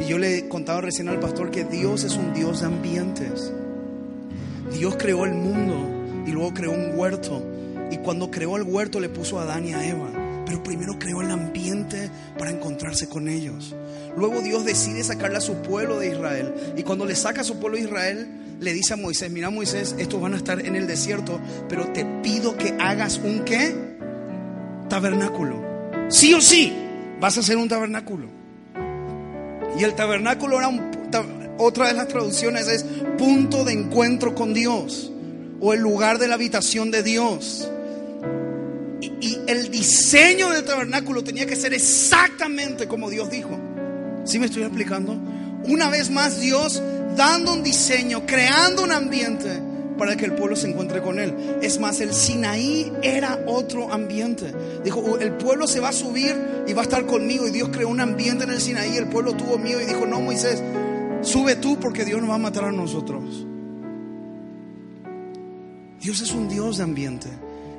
Y yo le contaba recién al pastor que Dios es un Dios de ambientes. Dios creó el mundo y luego creó un huerto. Y cuando creó el huerto le puso a Adán y a Eva. Pero primero creó el ambiente para encontrarse con ellos. Luego Dios decide sacarle a su pueblo de Israel. Y cuando le saca a su pueblo de Israel, le dice a Moisés, mira Moisés, estos van a estar en el desierto, pero te pido que hagas un qué? Tabernáculo. Sí o sí, vas a hacer un tabernáculo. Y el tabernáculo era un, otra de las traducciones es punto de encuentro con Dios o el lugar de la habitación de Dios. Y, y el diseño del tabernáculo tenía que ser exactamente como Dios dijo. ¿Sí me estoy explicando? Una vez más Dios dando un diseño, creando un ambiente para que el pueblo se encuentre con él. Es más, el Sinaí era otro ambiente. Dijo, el pueblo se va a subir y va a estar conmigo. Y Dios creó un ambiente en el Sinaí. El pueblo tuvo miedo y dijo, no, Moisés, sube tú porque Dios nos va a matar a nosotros. Dios es un Dios de ambiente.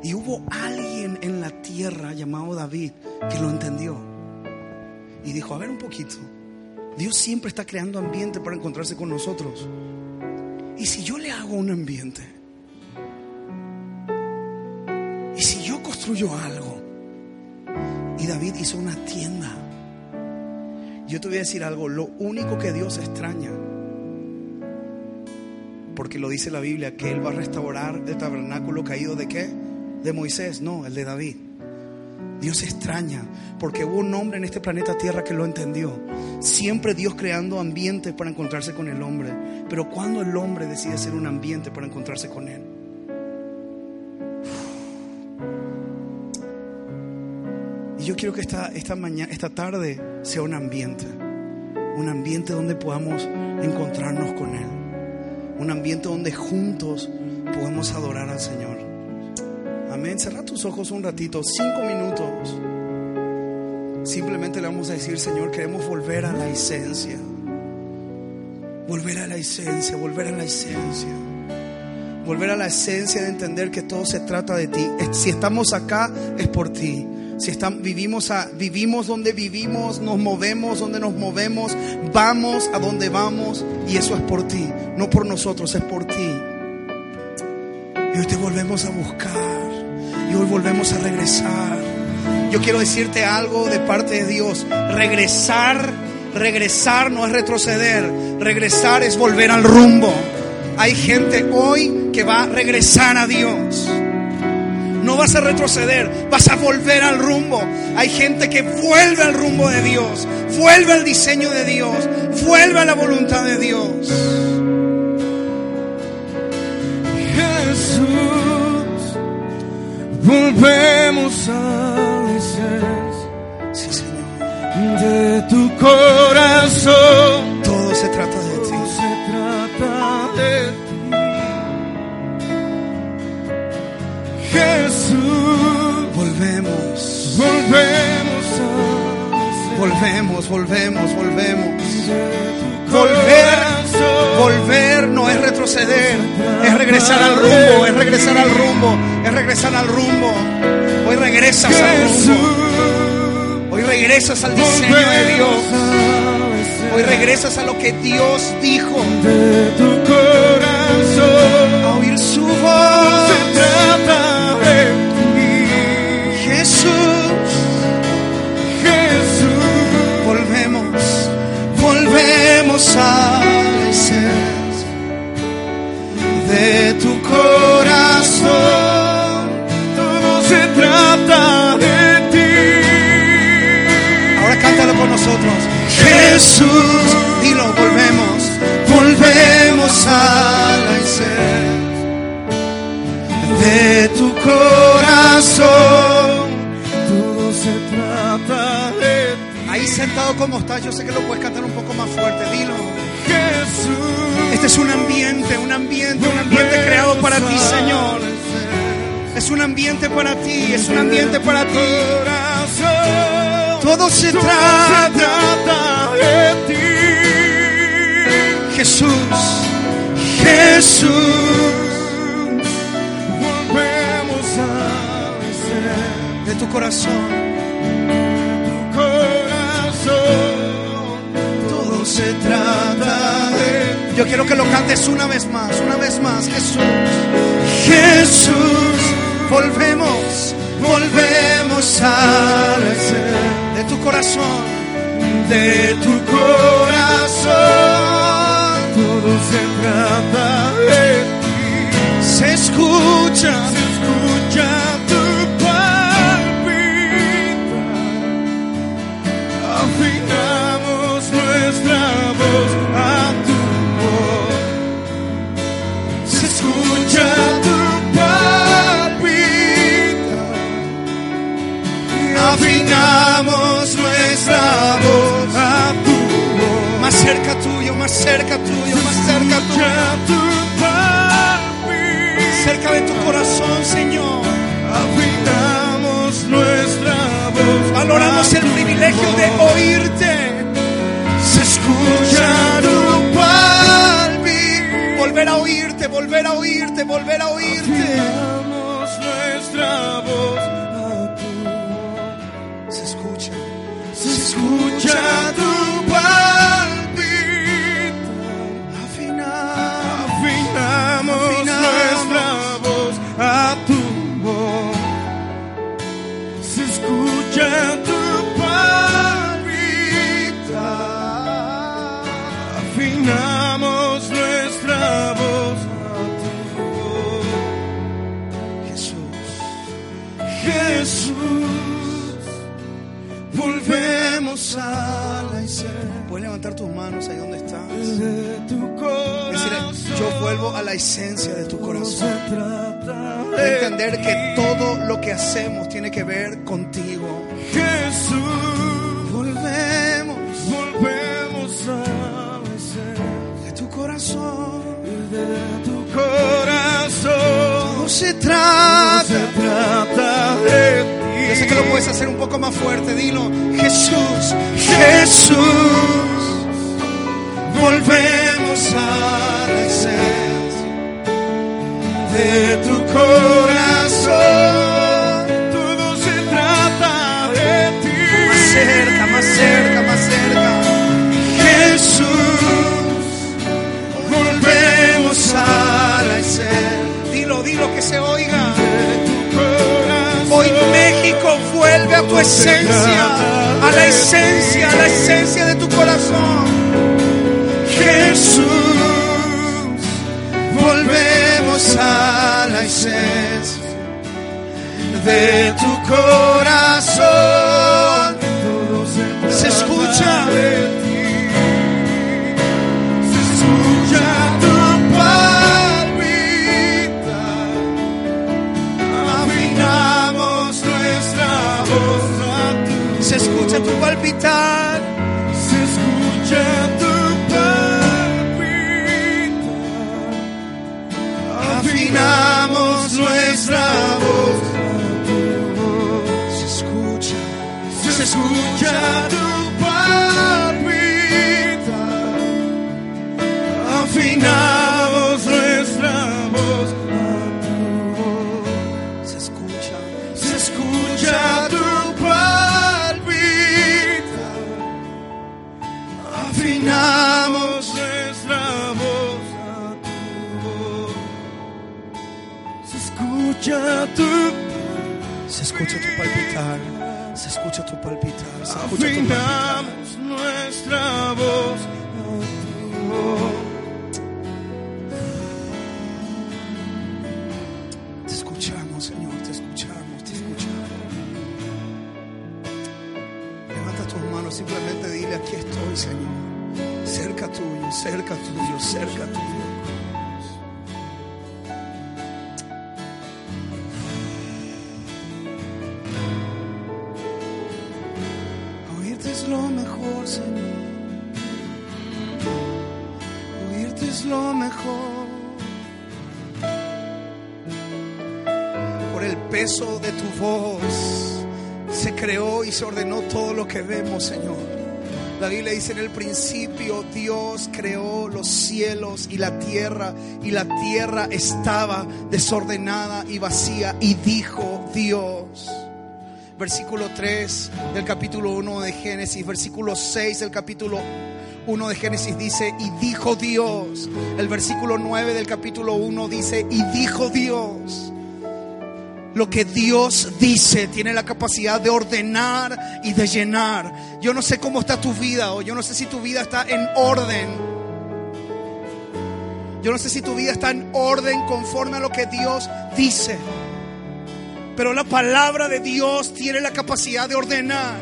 Y hubo alguien en la tierra llamado David que lo entendió. Y dijo, a ver un poquito. Dios siempre está creando ambiente para encontrarse con nosotros. ¿Y si yo le hago un ambiente? ¿Y si yo construyo algo? Y David hizo una tienda. Yo te voy a decir algo, lo único que Dios extraña, porque lo dice la Biblia, que Él va a restaurar el tabernáculo caído de qué? De Moisés, no, el de David. Dios extraña, porque hubo un hombre en este planeta Tierra que lo entendió. Siempre Dios creando ambientes para encontrarse con el hombre. Pero cuando el hombre decide hacer un ambiente para encontrarse con él. Y yo quiero que esta, esta mañana, esta tarde sea un ambiente. Un ambiente donde podamos encontrarnos con Él. Un ambiente donde juntos podamos adorar al Señor. Amén. Cerra tus ojos un ratito, cinco minutos. Simplemente le vamos a decir, Señor, queremos volver a la esencia. Volver a la esencia, volver a la esencia. Volver a la esencia de entender que todo se trata de ti. Si estamos acá es por ti. Si estamos, vivimos, vivimos donde vivimos, nos movemos donde nos movemos, vamos a donde vamos y eso es por ti, no por nosotros, es por ti. Y hoy te volvemos a buscar y hoy volvemos a regresar. Yo quiero decirte algo de parte de Dios. Regresar, regresar no es retroceder. Regresar es volver al rumbo. Hay gente hoy que va a regresar a Dios. No vas a retroceder, vas a volver al rumbo. Hay gente que vuelve al rumbo de Dios, vuelve al diseño de Dios, vuelve a la voluntad de Dios. Volvemos a la Sí, Señor. de tu corazón. Todo se trata de ti. Todo se trata de ti. Jesús, Volvemos, volvemos a volvemos, volvemos, volvemos. tu Volver, no es retroceder, es regresar al rumbo, es regresar al rumbo, es regresar al rumbo. Hoy regresas al rumbo, hoy regresas al diseño de Dios, hoy regresas a lo que Dios dijo, de tu corazón. a oír su Se voz. trata Jesús, dilo, volvemos, volvemos a la esencia de tu corazón. Todo se trata de ti. Ahí sentado como estás, yo sé que lo puedes cantar un poco más fuerte, dilo. Jesús. Este es un ambiente, un ambiente, un ambiente creado para ti, Señor. Es un ambiente para ti, es un ambiente para ti. Corazón. Todo se Todo trata, se trata de ti. Jesús, Jesús. Volvemos a ser de tu corazón. tu corazón. Todo se trata de Yo quiero que lo cantes una vez más, una vez más, Jesús. Jesús, volvemos, volvemos a de tu corazón, de tu corazón. Todo se trata de ti. Se escucha, Se escucha tu palpita. Afinamos nuestra voz a tu voz. Se escucha tu palpita. afinamos cerca tuyo, más cerca tuyo, más cerca tuyo. Cerca de tu corazón, Señor. Afinamos nuestra voz. Valoramos el privilegio de oírte. Se escucha tu palpito. Volver a oírte, volver a oírte, volver a oírte. Afinamos nuestra voz a tu voz. Se escucha. Se escucha tu palpita. Afinamos nuestra voz a tu voz. Jesús. Jesús, Volvemos a la esencia. Puedes levantar tus manos ahí donde estás. de tu corazón. yo vuelvo a la esencia de tu corazón. De de entender que todo lo que hacemos tiene que ver contigo. Jesús. Volvemos Volvemos a esencia de tu corazón. de tu corazón. No se trata. Se trata de ti. Yo sé que lo puedes hacer un poco más fuerte. Dilo, Jesús, Jesús. Volvemos a de tu corazón. Todo se trata de ti. Más cerca, más cerca, más cerca. Jesús, volvemos a la esencia. Dilo, dilo que se oiga. Hoy México vuelve a tu esencia, a la esencia, a la esencia de tu corazón. Volvemos a la esencia de tu corazón. Se escucha. Se escucha palpitar. Se escucha tu palpitar. Se escucha tu palpitar. Afinamos nuestra voz a tu voz. Te escuchamos, Señor. Te escuchamos. Te escuchamos. Levanta tus manos. Simplemente dile: Aquí estoy, Señor. Cerca tuyo, cerca tuyo, cerca tuyo. Lo mejor, Señor. Oírte es lo mejor. Por el peso de tu voz se creó y se ordenó todo lo que vemos, Señor. La Biblia dice en el principio Dios creó los cielos y la tierra y la tierra estaba desordenada y vacía y dijo Dios. Versículo 3 del capítulo 1 de Génesis, versículo 6 del capítulo 1 de Génesis dice, y dijo Dios. El versículo 9 del capítulo 1 dice, y dijo Dios. Lo que Dios dice tiene la capacidad de ordenar y de llenar. Yo no sé cómo está tu vida o yo no sé si tu vida está en orden. Yo no sé si tu vida está en orden conforme a lo que Dios dice. Pero la palabra de Dios tiene la capacidad de ordenar.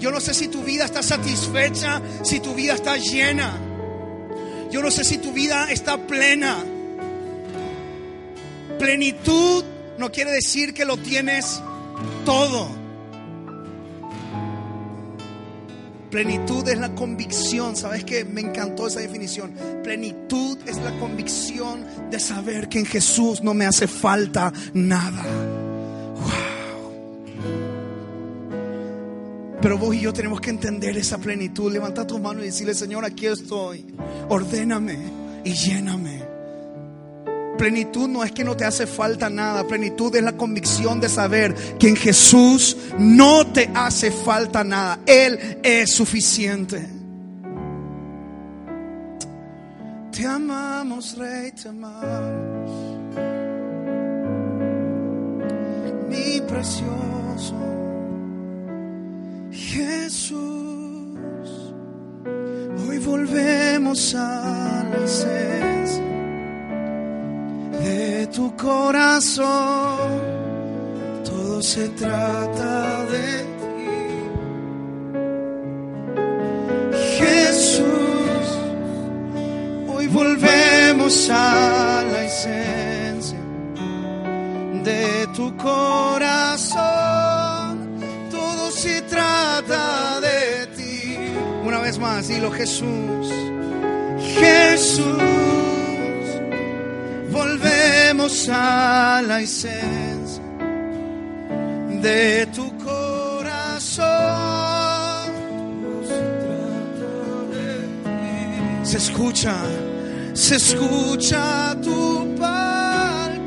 Yo no sé si tu vida está satisfecha, si tu vida está llena. Yo no sé si tu vida está plena. Plenitud no quiere decir que lo tienes todo. Plenitud es la convicción, ¿sabes qué? Me encantó esa definición. Plenitud es la convicción de saber que en Jesús no me hace falta nada. Pero vos y yo tenemos que entender esa plenitud. Levanta tus manos y decirle, Señor, aquí estoy. Ordéname y lléname. Plenitud no es que no te hace falta nada. Plenitud es la convicción de saber que en Jesús no te hace falta nada. Él es suficiente. Te amamos, Rey, te amamos. Mi precioso Jesús. Hoy volvemos a la esencia de tu corazón. Todo se trata de ti. Jesús, hoy volvemos a la esencia de tu corazón. Todo se trata más, dilo Jesús. Jesús volvemos a la esencia de tu corazón. Se escucha, se escucha tu palpita.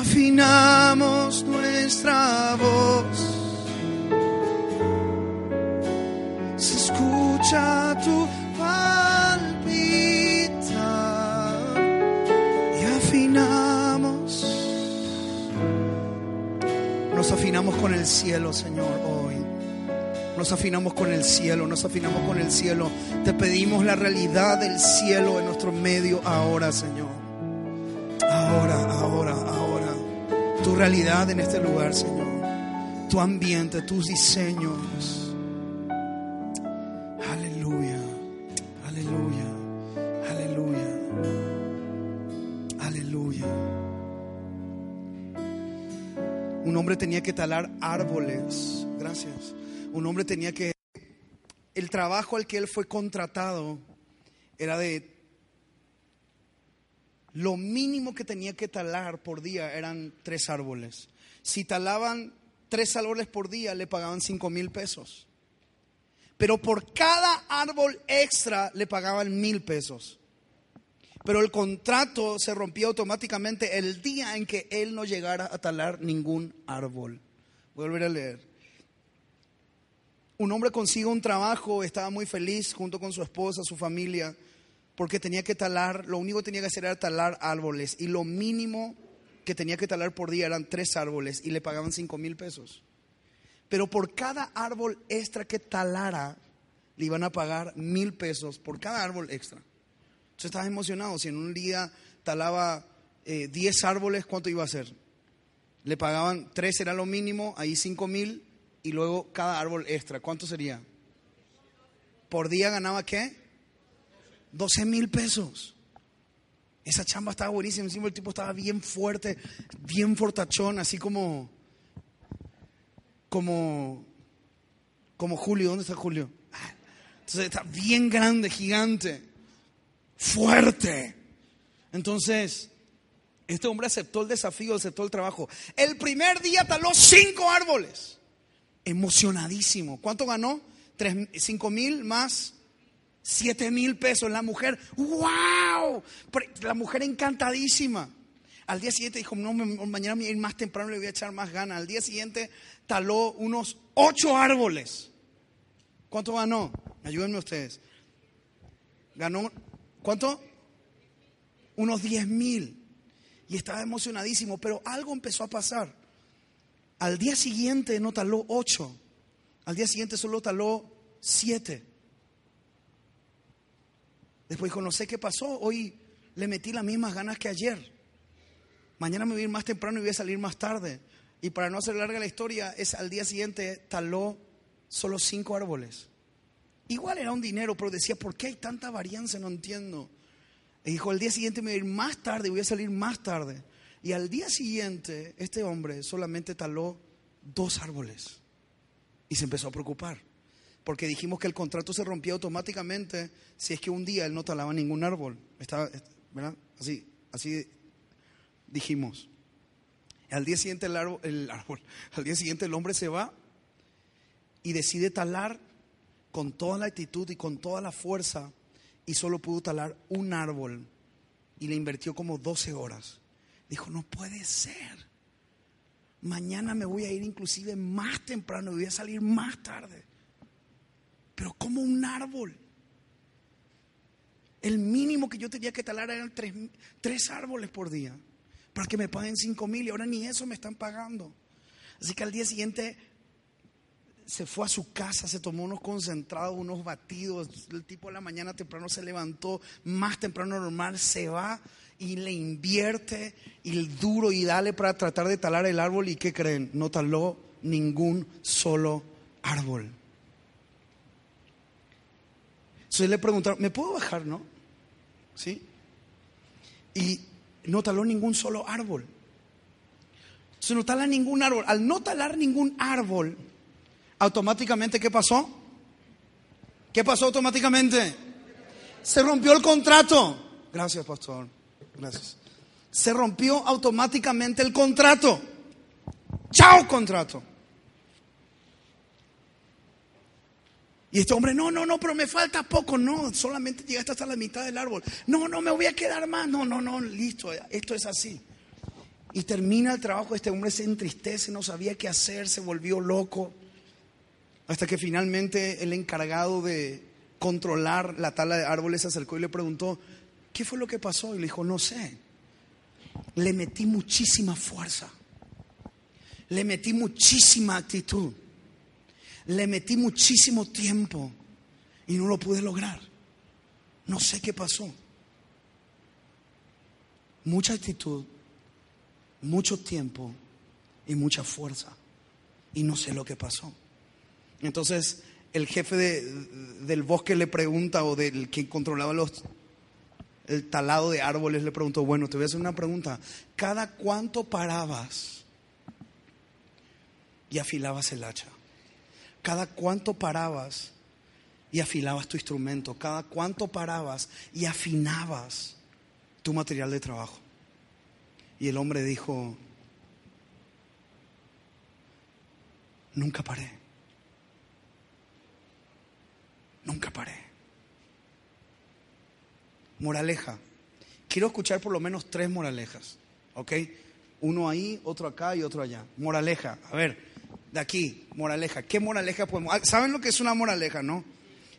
Afinamos nuestra voz. Tu Nos afinamos con el cielo, Señor, hoy. Nos afinamos con el cielo, nos afinamos con el cielo. Te pedimos la realidad del cielo en nuestro medio ahora, Señor. Ahora, ahora, ahora. Tu realidad en este lugar, Señor. Tu ambiente, tus diseños. Que talar árboles. Gracias. Un hombre tenía que... El trabajo al que él fue contratado era de... Lo mínimo que tenía que talar por día eran tres árboles. Si talaban tres árboles por día, le pagaban cinco mil pesos. Pero por cada árbol extra le pagaban mil pesos. Pero el contrato se rompía automáticamente el día en que él no llegara a talar ningún árbol. Voy a volver a leer. Un hombre consigue un trabajo, estaba muy feliz junto con su esposa, su familia, porque tenía que talar, lo único que tenía que hacer era talar árboles y lo mínimo que tenía que talar por día eran tres árboles y le pagaban cinco mil pesos. Pero por cada árbol extra que talara, le iban a pagar mil pesos por cada árbol extra. Entonces estás emocionado. Si en un día talaba 10 árboles, ¿cuánto iba a ser? Le pagaban 3 era lo mínimo, ahí 5 mil y luego cada árbol extra. ¿Cuánto sería? Por día ganaba qué? 12 mil pesos. Esa chamba estaba buenísima. Encima el tipo estaba bien fuerte, bien fortachón, así como, como, como Julio. ¿Dónde está Julio? Entonces está bien grande, gigante, fuerte. Entonces, este hombre aceptó el desafío, aceptó el trabajo. El primer día taló cinco árboles. Emocionadísimo. ¿Cuánto ganó? Tres, cinco mil más siete mil pesos. La mujer, wow. La mujer encantadísima. Al día siguiente dijo, no, mañana voy a ir más temprano, le voy a echar más ganas. Al día siguiente taló unos ocho árboles. ¿Cuánto ganó? Ayúdenme ustedes. Ganó, ¿cuánto? Unos 10 mil. Y estaba emocionadísimo, pero algo empezó a pasar. Al día siguiente no taló 8. Al día siguiente solo taló 7. Después dijo, no sé qué pasó, hoy le metí las mismas ganas que ayer. Mañana me voy a ir más temprano y voy a salir más tarde. Y para no hacer larga la historia, es al día siguiente taló solo cinco árboles. Igual era un dinero, pero decía, ¿por qué hay tanta varianza? No entiendo. Y dijo, al día siguiente me voy a ir más tarde, voy a salir más tarde. Y al día siguiente, este hombre solamente taló dos árboles. Y se empezó a preocupar. Porque dijimos que el contrato se rompía automáticamente si es que un día él no talaba ningún árbol. Estaba, ¿verdad? Así, así dijimos. Al día siguiente el árbol, el árbol, al día siguiente el hombre se va y decide talar con toda la actitud y con toda la fuerza y solo pudo talar un árbol y le invirtió como 12 horas. Dijo, no puede ser. Mañana me voy a ir inclusive más temprano y voy a salir más tarde. Pero como un árbol. El mínimo que yo tenía que talar eran tres, tres árboles por día para que me paguen cinco mil y ahora ni eso me están pagando. Así que al día siguiente se fue a su casa, se tomó unos concentrados, unos batidos. El tipo de la mañana temprano se levantó, más temprano normal, se va y le invierte y duro y dale para tratar de talar el árbol. ¿Y qué creen? No taló ningún solo árbol. Entonces le preguntaron, ¿me puedo bajar, no? ¿Sí? Y no taló ningún solo árbol. Entonces no tala ningún árbol. Al no talar ningún árbol, automáticamente, ¿qué pasó? ¿Qué pasó automáticamente? Se rompió el contrato. Gracias, pastor. Gracias. Se rompió automáticamente el contrato. Chao, contrato. Y este hombre, no, no, no, pero me falta poco. No, solamente llegaste hasta la mitad del árbol. No, no, me voy a quedar más. No, no, no, listo, esto es así. Y termina el trabajo, este hombre se entristece, no sabía qué hacer, se volvió loco. Hasta que finalmente el encargado de controlar la tala de árboles se acercó y le preguntó, ¿qué fue lo que pasó? Y le dijo, no sé. Le metí muchísima fuerza. Le metí muchísima actitud le metí muchísimo tiempo y no lo pude lograr. No sé qué pasó. Mucha actitud, mucho tiempo y mucha fuerza. Y no sé lo que pasó. Entonces el jefe del bosque le pregunta, o del que controlaba los, el talado de árboles, le preguntó, bueno, te voy a hacer una pregunta. ¿Cada cuánto parabas y afilabas el hacha? cada cuánto parabas y afilabas tu instrumento, cada cuánto parabas y afinabas tu material de trabajo. Y el hombre dijo, nunca paré, nunca paré. Moraleja, quiero escuchar por lo menos tres moralejas, ¿ok? Uno ahí, otro acá y otro allá. Moraleja, a ver, de aquí, moraleja. ¿Qué moraleja podemos? Ah, ¿Saben lo que es una moraleja, no?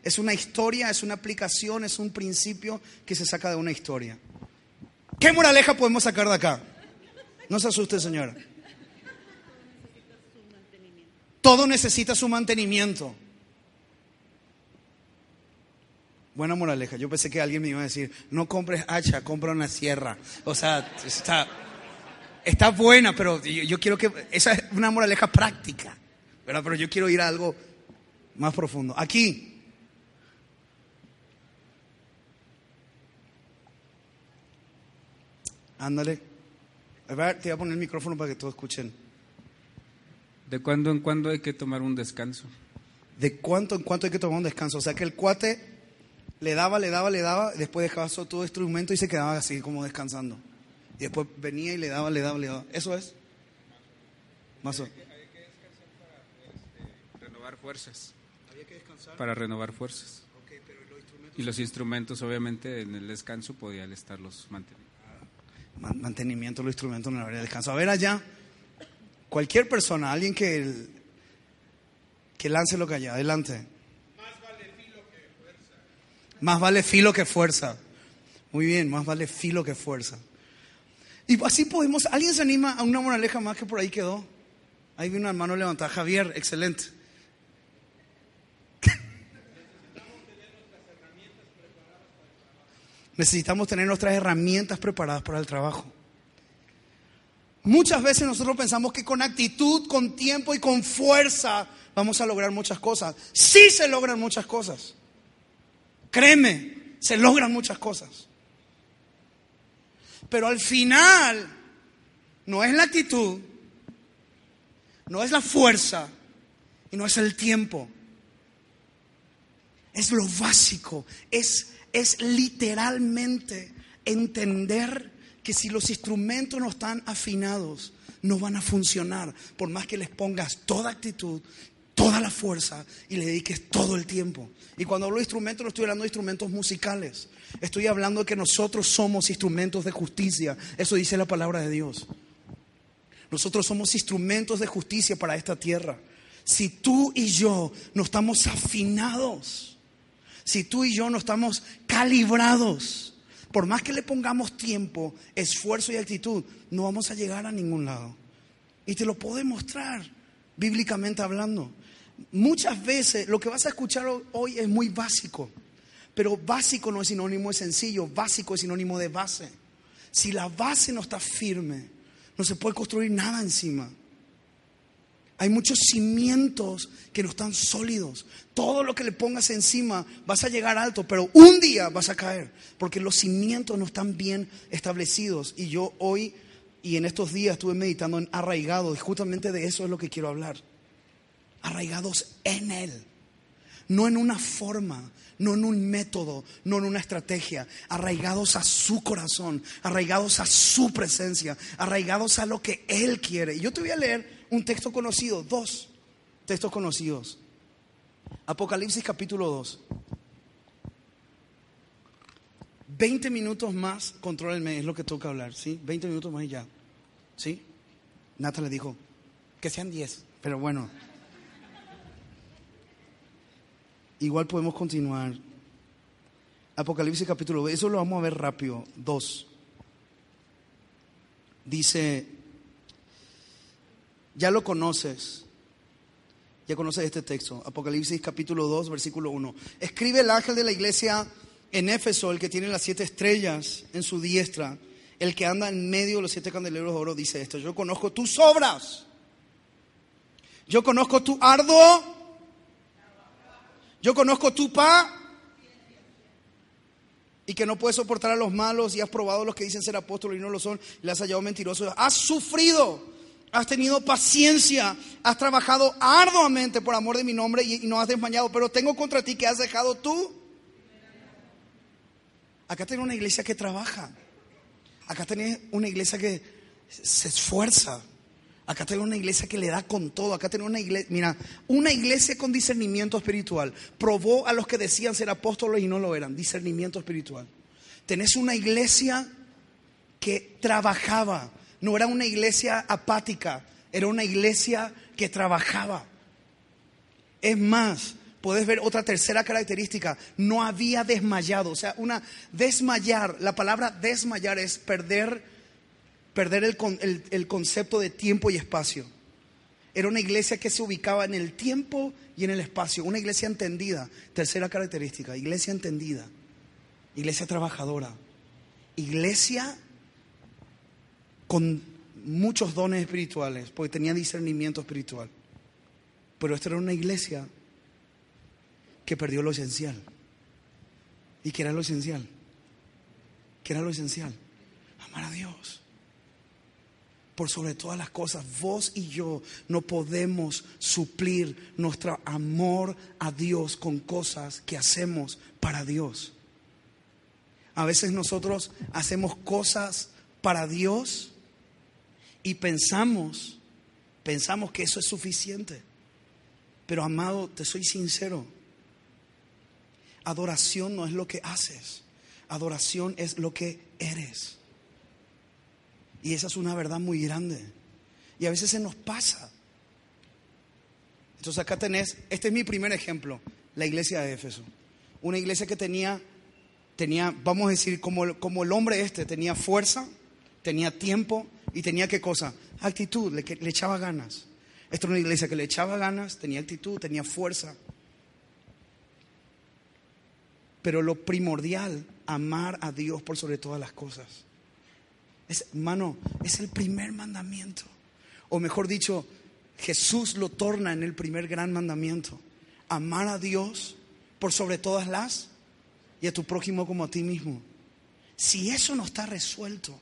Es una historia, es una aplicación, es un principio que se saca de una historia. ¿Qué moraleja podemos sacar de acá? No se asuste, señora. Todo necesita su mantenimiento. Buena moraleja. Yo pensé que alguien me iba a decir, no compres hacha, compra una sierra. O sea, está está buena, pero yo, quiero que, esa es una moraleja práctica, ¿verdad? Pero yo quiero ir a algo más profundo. Aquí. Ándale. A ver, te voy a poner el micrófono para que todos escuchen. ¿De cuándo en cuándo hay que tomar un descanso? ¿De cuánto en cuánto hay que tomar un descanso? O sea que el cuate le daba, le daba, le daba, después dejaba todo el instrumento y se quedaba así como descansando. Y después venía y le daba, le daba, le daba. ¿Eso es? Más o Hay que descansar para renovar fuerzas. Había que descansar. Para renovar fuerzas. Y los instrumentos, obviamente, en el descanso podían estarlos manteniendo. Mantenimiento de los instrumentos en la hora de descanso. A ver allá, cualquier persona, alguien que, que lance lo que haya, adelante. Más vale filo que fuerza. Muy bien, más vale filo que fuerza. Y así podemos, ¿alguien se anima a una moraleja más que por ahí quedó? Ahí vi una mano levantada. Javier, excelente. Necesitamos tener nuestras herramientas preparadas para el trabajo. Muchas veces nosotros pensamos que con actitud, con tiempo y con fuerza vamos a lograr muchas cosas. Sí se logran muchas cosas. Créeme, se logran muchas cosas. Pero al final no es la actitud, no es la fuerza y no es el tiempo. Es lo básico, es, es literalmente entender que si los instrumentos no están afinados, no van a funcionar, por más que les pongas toda actitud, toda la fuerza y le dediques todo el tiempo. Y cuando hablo de instrumentos, no estoy hablando de instrumentos musicales, estoy hablando de que nosotros somos instrumentos de justicia, eso dice la palabra de Dios. Nosotros somos instrumentos de justicia para esta tierra. Si tú y yo no estamos afinados, si tú y yo no estamos calibrados, por más que le pongamos tiempo, esfuerzo y actitud, no vamos a llegar a ningún lado. Y te lo puedo demostrar, bíblicamente hablando. Muchas veces lo que vas a escuchar hoy es muy básico, pero básico no es sinónimo de sencillo, básico es sinónimo de base. Si la base no está firme, no se puede construir nada encima. Hay muchos cimientos que no están sólidos. Todo lo que le pongas encima vas a llegar alto, pero un día vas a caer, porque los cimientos no están bien establecidos. Y yo hoy y en estos días estuve meditando en arraigados, y justamente de eso es lo que quiero hablar. Arraigados en Él, no en una forma, no en un método, no en una estrategia, arraigados a su corazón, arraigados a su presencia, arraigados a lo que Él quiere. Y yo te voy a leer un texto conocido, dos textos conocidos. Apocalipsis capítulo 2. 20 minutos más, controlenme, es lo que toca hablar, ¿sí? 20 minutos más y ya, ¿sí? Nata le dijo, que sean 10, pero bueno. Igual podemos continuar. Apocalipsis capítulo 2, eso lo vamos a ver rápido. 2. Dice, ya lo conoces. Ya conoces este texto, Apocalipsis capítulo 2, versículo 1. Escribe el ángel de la iglesia en Éfeso, el que tiene las siete estrellas en su diestra, el que anda en medio de los siete candeleros de oro, dice esto, yo conozco tus obras, yo conozco tu arduo, yo conozco tu pa, y que no puedes soportar a los malos y has probado los que dicen ser apóstoles y no lo son, le has hallado mentirosos, has sufrido has tenido paciencia, has trabajado arduamente por amor de mi nombre y, no has desmayado, pero tengo contra ti que has dejado tú. Acá tenés una iglesia que trabaja, acá tenés una iglesia que se esfuerza, acá tenés una iglesia que le da con todo, acá tenés una iglesia, mira, una iglesia con discernimiento espiritual, probó a los que decían ser apóstoles y no lo eran, discernimiento espiritual. Tenés una iglesia que trabajaba, no era una iglesia apática, era una iglesia que trabajaba. Es más, puedes ver otra tercera característica, no había desmayado, o sea, una desmayar, la palabra desmayar es perder, perder el, el concepto de tiempo y espacio. Era una iglesia que se ubicaba en el tiempo y en el espacio, una iglesia entendida. Tercera característica, iglesia entendida, iglesia trabajadora, iglesia con muchos dones espirituales, porque tenía discernimiento espiritual. Pero esta era una iglesia que perdió lo esencial. ¿Y qué era lo esencial? ¿Qué era lo esencial? Amar a Dios. Por sobre todas las cosas, vos y yo no podemos suplir nuestro amor a Dios con cosas que hacemos para Dios. A veces nosotros hacemos cosas para Dios y pensamos, pensamos que eso es suficiente. Pero amado, te soy sincero, adoración no es lo que haces, adoración es lo que eres. Y esa es una verdad muy grande. Y a veces se nos pasa. Entonces acá tenés, este es mi primer ejemplo, la iglesia de Éfeso. Una iglesia que tenía tenía, vamos a decir, como, como el hombre este, tenía fuerza, tenía tiempo y tenía qué cosa? Actitud, le, echaba ganas. Esta era una iglesia que le echaba ganas, tenía actitud, tenía fuerza. Pero lo primordial, amar a Dios por sobre todas las cosas. Es, hermano, es el primer mandamiento. O mejor dicho, Jesús lo torna en el primer gran mandamiento. Amar a Dios por sobre todas las y a tu prójimo como a ti mismo. Si eso no está resuelto,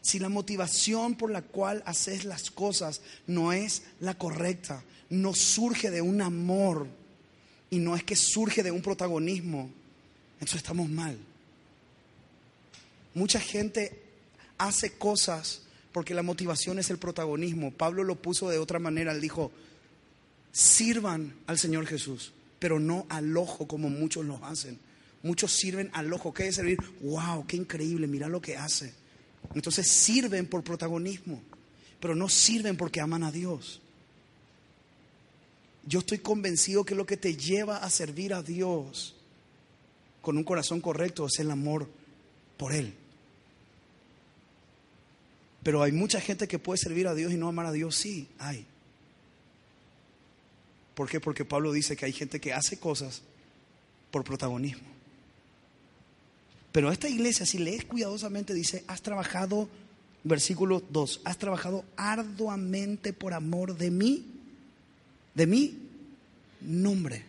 si la motivación por la cual haces las cosas no es la correcta, no surge de un amor y no es que surge de un protagonismo, entonces estamos mal. Mucha gente hace cosas porque la motivación es el protagonismo. Pablo lo puso de otra manera, él dijo, sirvan al Señor Jesús, pero no al ojo como muchos lo hacen. Muchos sirven al ojo. ¿Qué es servir? ¡Wow! ¡Qué increíble! Mira lo que hace. Entonces sirven por protagonismo, pero no sirven porque aman a Dios. Yo estoy convencido que lo que te lleva a servir a Dios con un corazón correcto es el amor por Él. Pero hay mucha gente que puede servir a Dios y no amar a Dios. Sí, hay. ¿Por qué? Porque Pablo dice que hay gente que hace cosas por protagonismo. Pero esta iglesia, si lees cuidadosamente, dice, has trabajado, versículo 2, has trabajado arduamente por amor de mí, de mi nombre.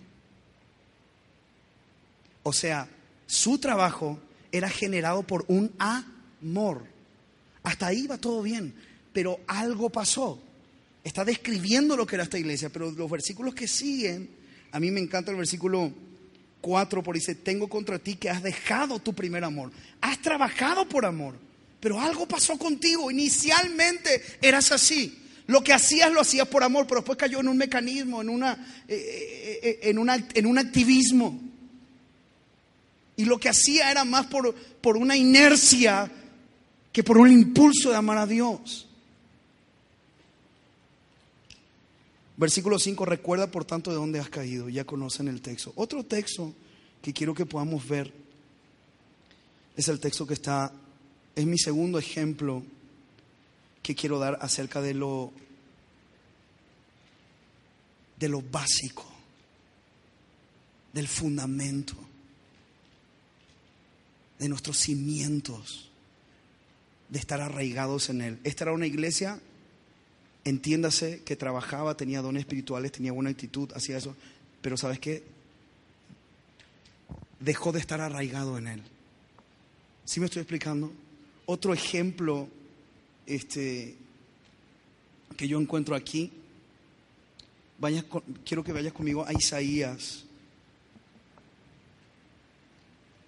O sea, su trabajo era generado por un amor. Hasta ahí va todo bien, pero algo pasó. Está describiendo lo que era esta iglesia, pero los versículos que siguen, a mí me encanta el versículo 4, por dice, tengo contra ti que has dejado tu primer amor. Has trabajado por amor, pero algo pasó contigo. Inicialmente eras así. Lo que hacías lo hacías por amor, pero después cayó en un mecanismo, en, una, eh, eh, eh, en, una, en un activismo. Y lo que hacía era más por, por una inercia que por un impulso de amar a Dios. Versículo 5, recuerda por tanto de dónde has caído, ya conocen el texto. Otro texto que quiero que podamos ver es el texto que está, es mi segundo ejemplo que quiero dar acerca de lo, de lo básico, del fundamento, de nuestros cimientos de estar arraigados en Él. Esta era una iglesia, entiéndase, que trabajaba, tenía dones espirituales, tenía buena actitud, hacía eso, pero ¿sabes qué? Dejó de estar arraigado en Él. ¿Sí me estoy explicando? Otro ejemplo este, que yo encuentro aquí, quiero que vayas conmigo a Isaías.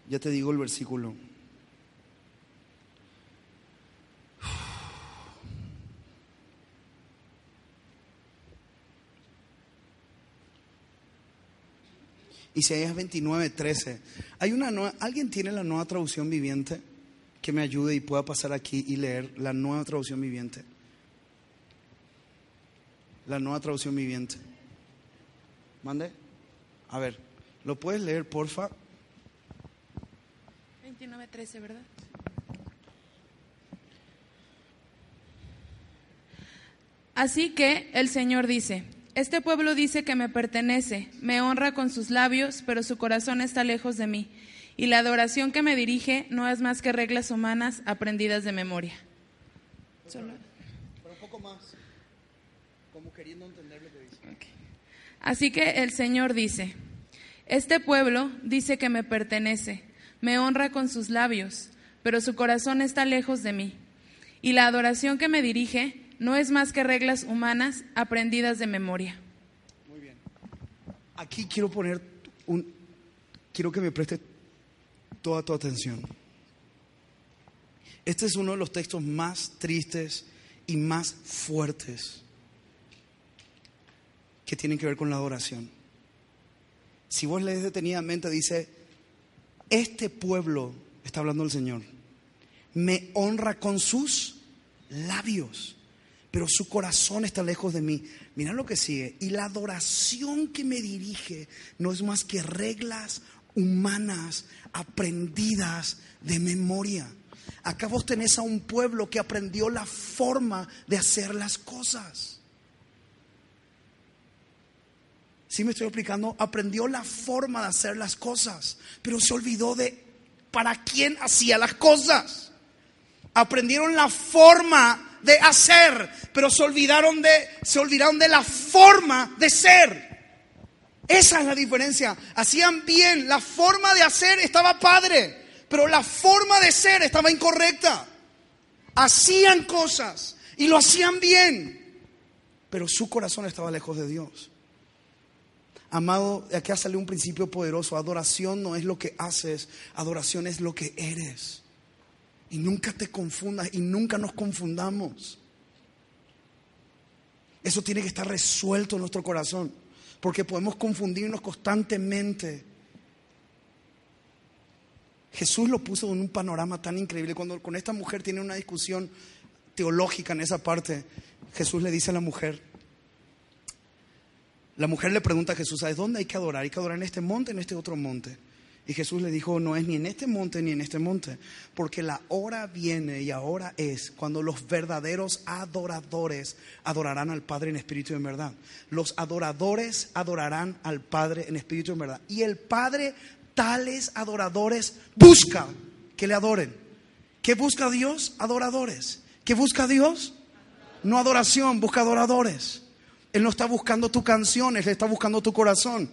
Ya te digo el versículo. Isaías 29, 13. Hay una ¿Alguien tiene la nueva traducción viviente que me ayude y pueda pasar aquí y leer la nueva traducción viviente? La nueva traducción viviente. ¿Mande? A ver, ¿lo puedes leer, porfa? 29, 13, ¿verdad? Así que el Señor dice, este pueblo dice que me pertenece, me honra con sus labios, pero su corazón está lejos de mí. Y la adoración que me dirige no es más que reglas humanas aprendidas de memoria. Pero un poco más, como queriendo entender lo que dice. Así que el Señor dice, este pueblo dice que me pertenece, me honra con sus labios, pero su corazón está lejos de mí. Y la adoración que me dirige no es más que reglas humanas aprendidas de memoria. Muy bien. Aquí quiero poner un, quiero que me preste toda tu atención. Este es uno de los textos más tristes y más fuertes que tienen que ver con la adoración. Si vos lees detenidamente, dice, este pueblo, está hablando el Señor, me honra con sus labios pero su corazón está lejos de mí. Mira lo que sigue. Y la adoración que me dirige no es más que reglas humanas, aprendidas de memoria. Acá vos tenés a un pueblo que aprendió la forma de hacer las cosas. ¿Sí me estoy explicando? Aprendió la forma de hacer las cosas, pero se olvidó de para quién hacía las cosas. Aprendieron la forma de hacer, pero se olvidaron de se olvidaron de la forma de ser. Esa es la diferencia. Hacían bien, la forma de hacer estaba padre, pero la forma de ser estaba incorrecta. Hacían cosas y lo hacían bien, pero su corazón estaba lejos de Dios. Amado, aquí sale un principio poderoso. Adoración no es lo que haces, adoración es lo que eres. Y nunca te confundas y nunca nos confundamos. Eso tiene que estar resuelto en nuestro corazón porque podemos confundirnos constantemente. Jesús lo puso en un panorama tan increíble. Cuando con esta mujer tiene una discusión teológica en esa parte, Jesús le dice a la mujer, la mujer le pregunta a Jesús, ¿sabes dónde hay que adorar? ¿Hay que adorar en este monte, en este otro monte? Y Jesús le dijo, no es ni en este monte ni en este monte, porque la hora viene y ahora es cuando los verdaderos adoradores adorarán al Padre en espíritu y en verdad. Los adoradores adorarán al Padre en espíritu y en verdad. Y el Padre tales adoradores busca que le adoren. ¿Qué busca Dios? Adoradores. ¿Qué busca Dios? No adoración, busca adoradores. Él no está buscando tu canción, Él está buscando tu corazón.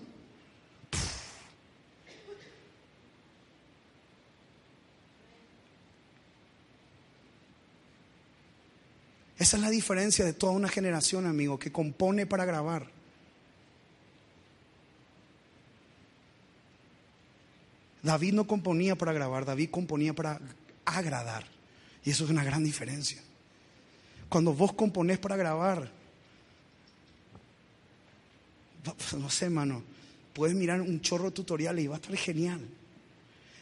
Esa es la diferencia de toda una generación, amigo, que compone para grabar. David no componía para grabar, David componía para agradar. Y eso es una gran diferencia. Cuando vos componés para grabar, no sé, hermano, puedes mirar un chorro tutorial y va a estar genial.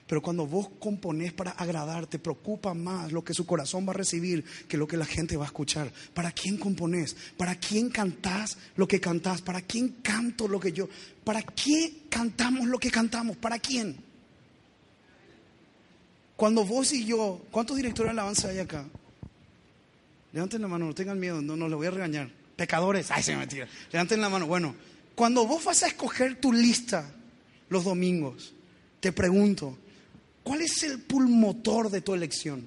Pero cuando vos componés para agradar, te preocupa más lo que su corazón va a recibir que lo que la gente va a escuchar. ¿Para quién componés? ¿Para quién cantás lo que cantás? ¿Para quién canto lo que yo? ¿Para qué cantamos lo que cantamos? ¿Para quién? Cuando vos y yo, ¿cuántos directores de alabanza hay acá? Levanten la mano, no tengan miedo, no, no le voy a regañar. Pecadores, ay, se me tira. Levanten la mano. Bueno, cuando vos vas a escoger tu lista los domingos, te pregunto, ¿Cuál es el pulmotor de tu elección?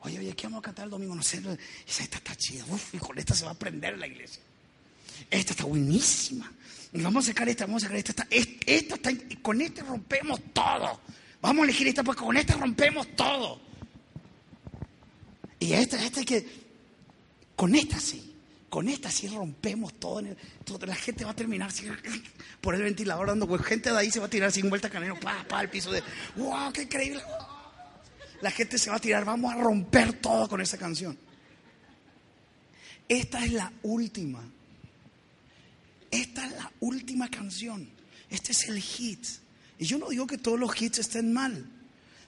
Oye, oye, ¿qué vamos a cantar el domingo? No sé, esta está chida. Uf, con esta se va a prender la iglesia. Esta está buenísima. Vamos a sacar esta, vamos a sacar esta. Esta, está, con esta rompemos todo. Vamos a elegir esta porque con esta rompemos todo. Y esta, esta que, con esta sí. Con esta sí rompemos todo. la gente va a terminar por el ventilador dando pues Gente de ahí se va a tirar sin vuelta canero, pa, pa, al piso de, wow, qué increíble. La gente se va a tirar, vamos a romper todo con esa canción. Esta es la última. Esta es la última canción. Este es el hit. Y yo no digo que todos los hits estén mal,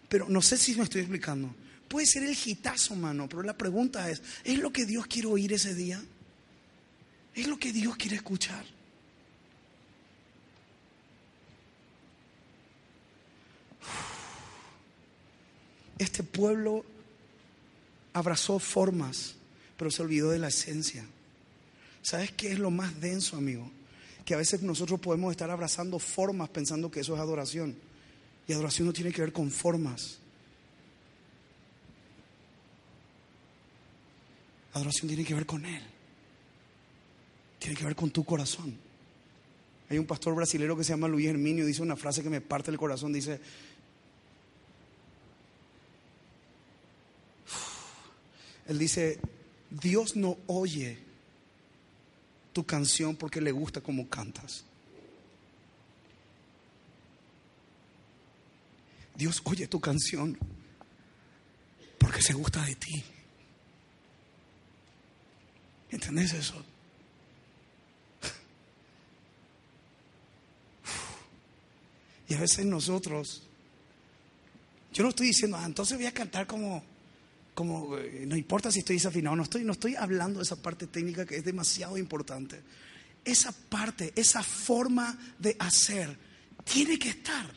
pero no sé si me estoy explicando. Puede ser el hitazo, mano, pero la pregunta es, ¿es lo que Dios quiere oír ese día? Es lo que Dios quiere escuchar. Este pueblo abrazó formas, pero se olvidó de la esencia. ¿Sabes qué es lo más denso, amigo? Que a veces nosotros podemos estar abrazando formas pensando que eso es adoración. Y adoración no tiene que ver con formas. Adoración tiene que ver con Él. Tiene que ver con tu corazón. Hay un pastor brasilero que se llama Luis Herminio, dice una frase que me parte el corazón, dice, él dice, Dios no oye tu canción porque le gusta como cantas. Dios oye tu canción porque se gusta de ti. ¿Entendés eso? Y a veces nosotros, yo no estoy diciendo, ah, entonces voy a cantar como, como, eh, no importa si estoy desafinado, no estoy, no estoy hablando de esa parte técnica que es demasiado importante. Esa parte, esa forma de hacer Tiene que estar.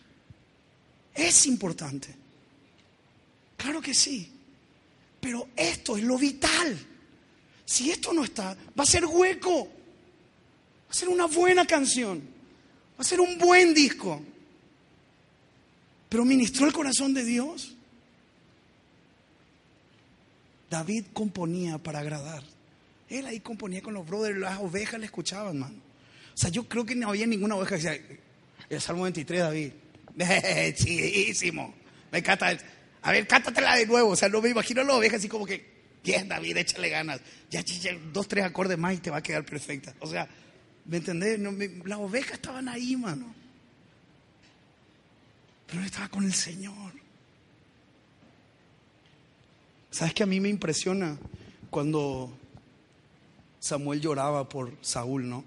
Es importante. Claro que sí. Pero esto es lo vital. Si esto no está, va a ser hueco. Va a ser una buena canción. Va a ser un buen disco. Pero ministró el corazón de Dios. David componía para agradar. Él ahí componía con los brothers, las ovejas le escuchaban, mano. O sea, yo creo que no había ninguna oveja que decía, el Salmo 23, David, chidísimo, me encanta. A ver, cántatela de nuevo. O sea, no me imagino a la oveja así como que, bien, David, échale ganas. Ya, ya, dos, tres acordes más y te va a quedar perfecta. O sea, ¿me entendés? Las ovejas estaban ahí, mano. Pero él estaba con el Señor. ¿Sabes que a mí me impresiona cuando Samuel lloraba por Saúl, no?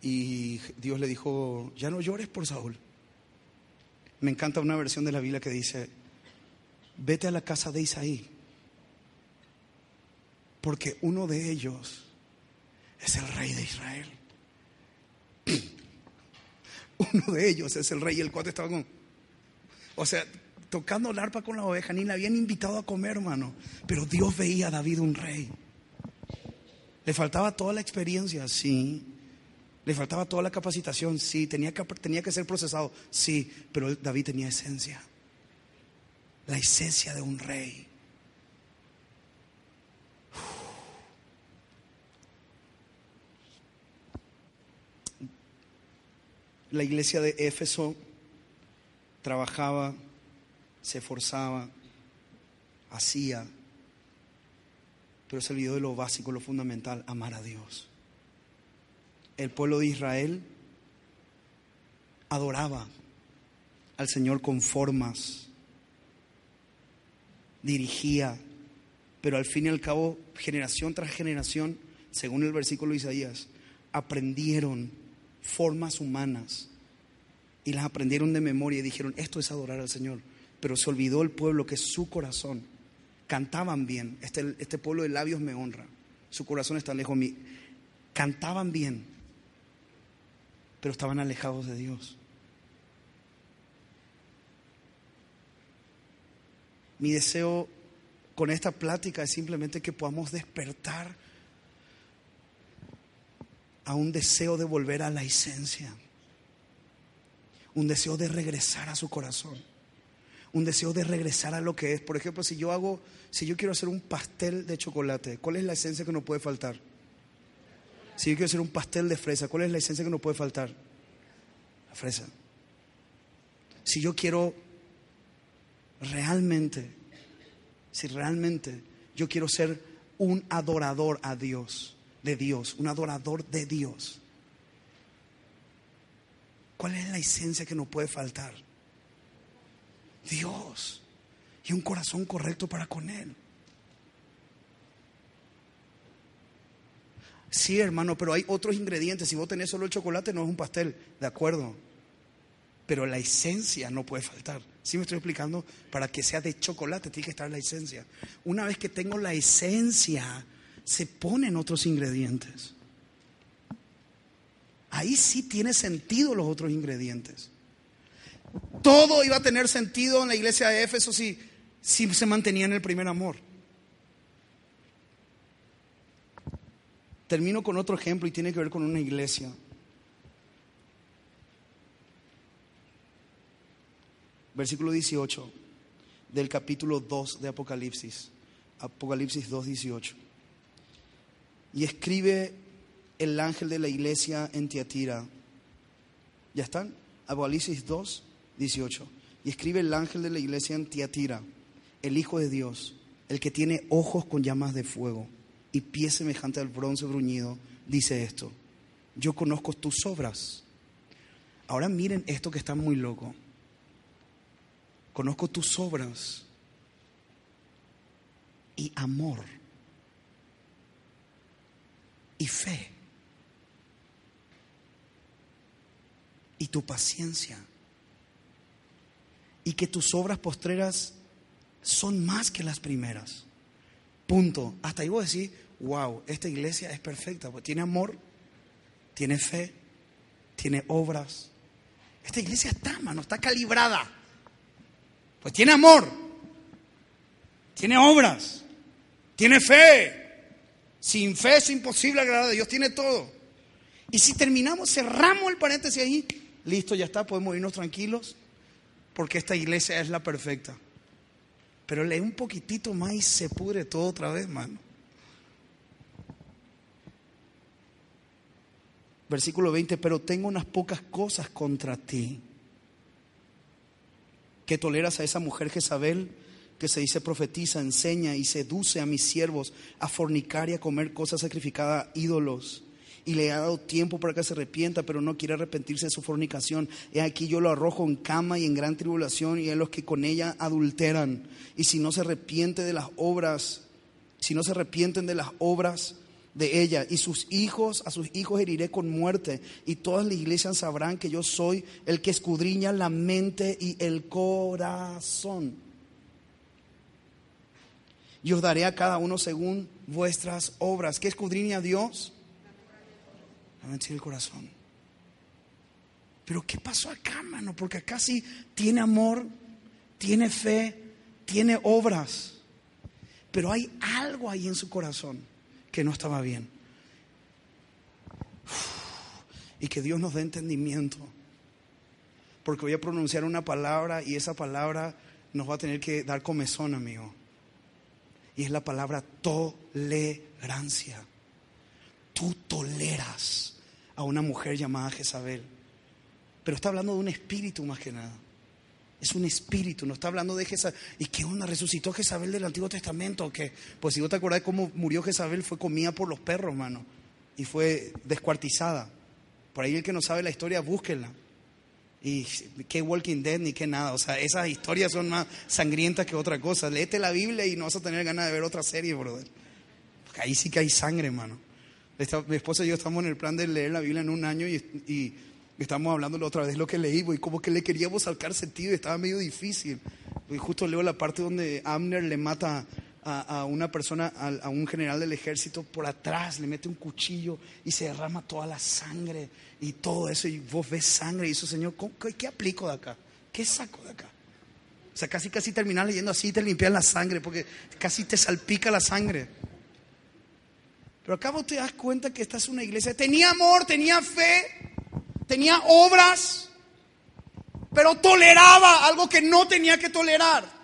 Y Dios le dijo, ya no llores por Saúl. Me encanta una versión de la Biblia que dice, vete a la casa de Isaí, porque uno de ellos es el rey de Israel. Uno de ellos es el rey y el cuate estaba con... O sea, tocando el arpa con la oveja, ni le habían invitado a comer, hermano. Pero Dios veía a David un rey. Le faltaba toda la experiencia, sí. Le faltaba toda la capacitación, sí. Tenía que, tenía que ser procesado, sí. Pero David tenía esencia. La esencia de un rey. La iglesia de Éfeso trabajaba, se esforzaba, hacía, pero se olvidó de lo básico, lo fundamental, amar a Dios. El pueblo de Israel adoraba al Señor con formas, dirigía, pero al fin y al cabo, generación tras generación, según el versículo de Isaías, aprendieron formas humanas y las aprendieron de memoria y dijeron, esto es adorar al Señor. Pero se olvidó el pueblo que su corazón cantaban bien. Este, este pueblo de labios me honra. Su corazón está lejos de mí. Cantaban bien, pero estaban alejados de Dios. Mi deseo con esta plática es simplemente que podamos despertar a un deseo de volver a la esencia, un deseo de regresar a su corazón, un deseo de regresar a lo que es. Por ejemplo, si yo hago, si yo quiero hacer un pastel de chocolate, ¿cuál es la esencia que no puede faltar? Si yo quiero hacer un pastel de fresa, ¿cuál es la esencia que no puede faltar? La fresa. Si yo quiero realmente, si realmente yo quiero ser un adorador a Dios, de Dios, un adorador de Dios. ¿Cuál es la esencia que no puede faltar? Dios y un corazón correcto para con Él. Sí, hermano, pero hay otros ingredientes. Si vos tenés solo el chocolate, no es un pastel, de acuerdo. Pero la esencia no puede faltar. ¿Sí me estoy explicando? Para que sea de chocolate, tiene que estar la esencia. Una vez que tengo la esencia, se ponen otros ingredientes. Ahí sí tiene sentido los otros ingredientes. Todo iba a tener sentido en la iglesia de Éfeso si, si se mantenía en el primer amor. Termino con otro ejemplo y tiene que ver con una iglesia. Versículo 18 del capítulo 2 de Apocalipsis. Apocalipsis 2, 18 y escribe el ángel de la iglesia en Tiatira. ¿Ya están? Apocalipsis 2, 18. Y escribe el ángel de la iglesia en Tiatira, el Hijo de Dios, el que tiene ojos con llamas de fuego y pies semejantes al bronce bruñido, dice esto. Yo conozco tus obras. Ahora miren esto que está muy loco. Conozco tus obras y amor y fe y tu paciencia y que tus obras postreras son más que las primeras. Punto. Hasta ahí vos decís, wow, esta iglesia es perfecta, pues tiene amor, tiene fe, tiene obras. Esta iglesia está, mano, está calibrada. Pues tiene amor, tiene obras, tiene fe. Sin fe es imposible agradar a Dios, tiene todo. Y si terminamos, cerramos el paréntesis ahí, listo, ya está, podemos irnos tranquilos, porque esta iglesia es la perfecta. Pero lee un poquitito más y se pudre todo otra vez, mano. Versículo 20, pero tengo unas pocas cosas contra ti. Que toleras a esa mujer Jezabel, que se dice profetiza, enseña y seduce a mis siervos a fornicar y a comer cosas sacrificadas a ídolos y le ha dado tiempo para que se arrepienta, pero no quiere arrepentirse de su fornicación. Y aquí yo lo arrojo en cama y en gran tribulación y en los que con ella adulteran. Y si no se arrepiente de las obras, si no se arrepienten de las obras de ella y sus hijos, a sus hijos heriré con muerte y todas las iglesias sabrán que yo soy el que escudriña la mente y el corazón. Y os daré a cada uno según vuestras obras. ¿Qué escudriña Dios? el corazón. Pero ¿qué pasó acá, mano? Porque acá sí tiene amor, tiene fe, tiene obras. Pero hay algo ahí en su corazón que no estaba bien. Y que Dios nos dé entendimiento. Porque voy a pronunciar una palabra y esa palabra nos va a tener que dar comezón, amigo. Y es la palabra tolerancia. Tú toleras a una mujer llamada Jezabel. Pero está hablando de un espíritu más que nada. Es un espíritu, no está hablando de Jezabel. ¿Y qué onda? ¿Resucitó Jezabel del Antiguo Testamento o qué? Pues si vos te acordás cómo murió Jezabel, fue comida por los perros, mano. Y fue descuartizada. Por ahí el que no sabe la historia, búsquenla. Y qué Walking Dead ni qué nada. O sea, esas historias son más sangrientas que otra cosa. Léete la Biblia y no vas a tener ganas de ver otra serie, brother. Porque ahí sí que hay sangre, mano mi esposa y yo estamos en el plan de leer la Biblia en un año y, estamos hablando la otra vez lo que leímos y como que le queríamos sacar sentido y estaba medio difícil. Y justo leo la parte donde Abner le mata a, una persona, a, un general del ejército por atrás, le mete un cuchillo y se derrama toda la sangre y todo eso. Y vos ves sangre y eso, Señor, qué, ¿qué, aplico de acá? ¿Qué saco de acá? O sea, casi casi terminas leyendo así y te limpias la sangre porque casi te salpica la sangre. Pero acá vos te das cuenta que esta es una iglesia. Tenía amor, tenía fe, tenía obras, pero toleraba algo que no tenía que tolerar.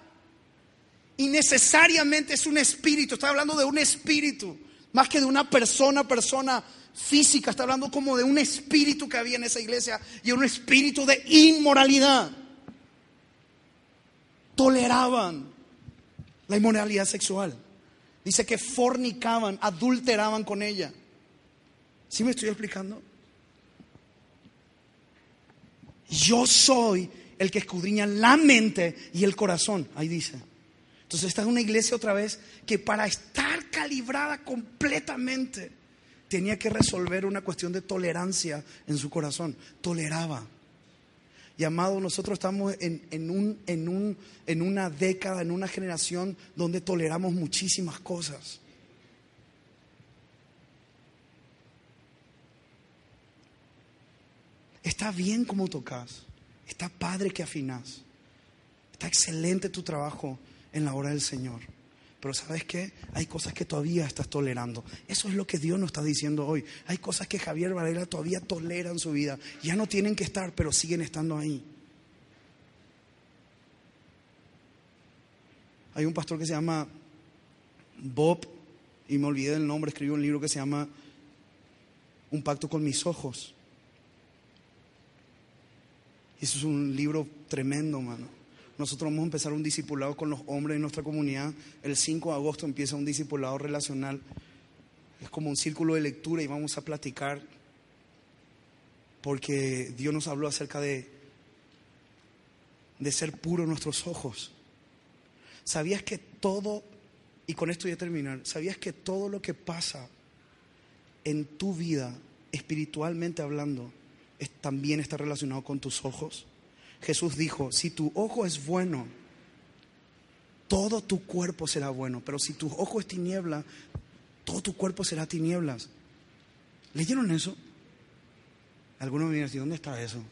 Y necesariamente es un espíritu. Está hablando de un espíritu, más que de una persona, persona física. Está hablando como de un espíritu que había en esa iglesia y un espíritu de inmoralidad. Toleraban la inmoralidad sexual. Dice que fornicaban, adulteraban con ella. ¿Sí me estoy explicando? Yo soy el que escudriña la mente y el corazón. Ahí dice. Entonces esta es una iglesia otra vez que para estar calibrada completamente tenía que resolver una cuestión de tolerancia en su corazón. Toleraba. Y amado, nosotros estamos en, un, en, un, en una década, en una generación donde toleramos muchísimas cosas. Está bien como tocas, está padre que afinas, está excelente tu trabajo en la hora del Señor. Pero sabes qué? Hay cosas que todavía estás tolerando. Eso es lo que Dios nos está diciendo hoy. Hay cosas que Javier Varela todavía tolera en su vida. Ya no tienen que estar, pero siguen estando ahí. Hay un pastor que se llama Bob, y me olvidé del nombre, escribió un libro que se llama Un pacto con mis ojos. Y eso es un libro tremendo, mano. Nosotros vamos a empezar un discipulado con los hombres de nuestra comunidad. El 5 de agosto empieza un discipulado relacional. Es como un círculo de lectura y vamos a platicar porque Dios nos habló acerca de, de ser puros nuestros ojos. ¿Sabías que todo, y con esto voy a terminar, ¿sabías que todo lo que pasa en tu vida, espiritualmente hablando, también está relacionado con tus ojos? Jesús dijo, si tu ojo es bueno, todo tu cuerpo será bueno. Pero si tu ojo es tiniebla, todo tu cuerpo será tinieblas. ¿Leyeron eso? Algunos me dirán, ¿dónde está eso?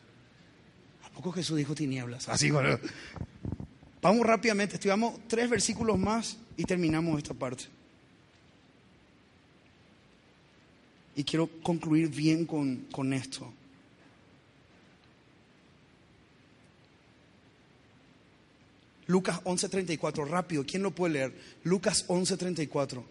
¿A poco Jesús dijo tinieblas? Así, bueno. Vamos rápidamente, estudiamos tres versículos más y terminamos esta parte. Y quiero concluir bien con, con esto. Lucas 11:34, rápido, ¿quién lo puede leer? Lucas 11:34.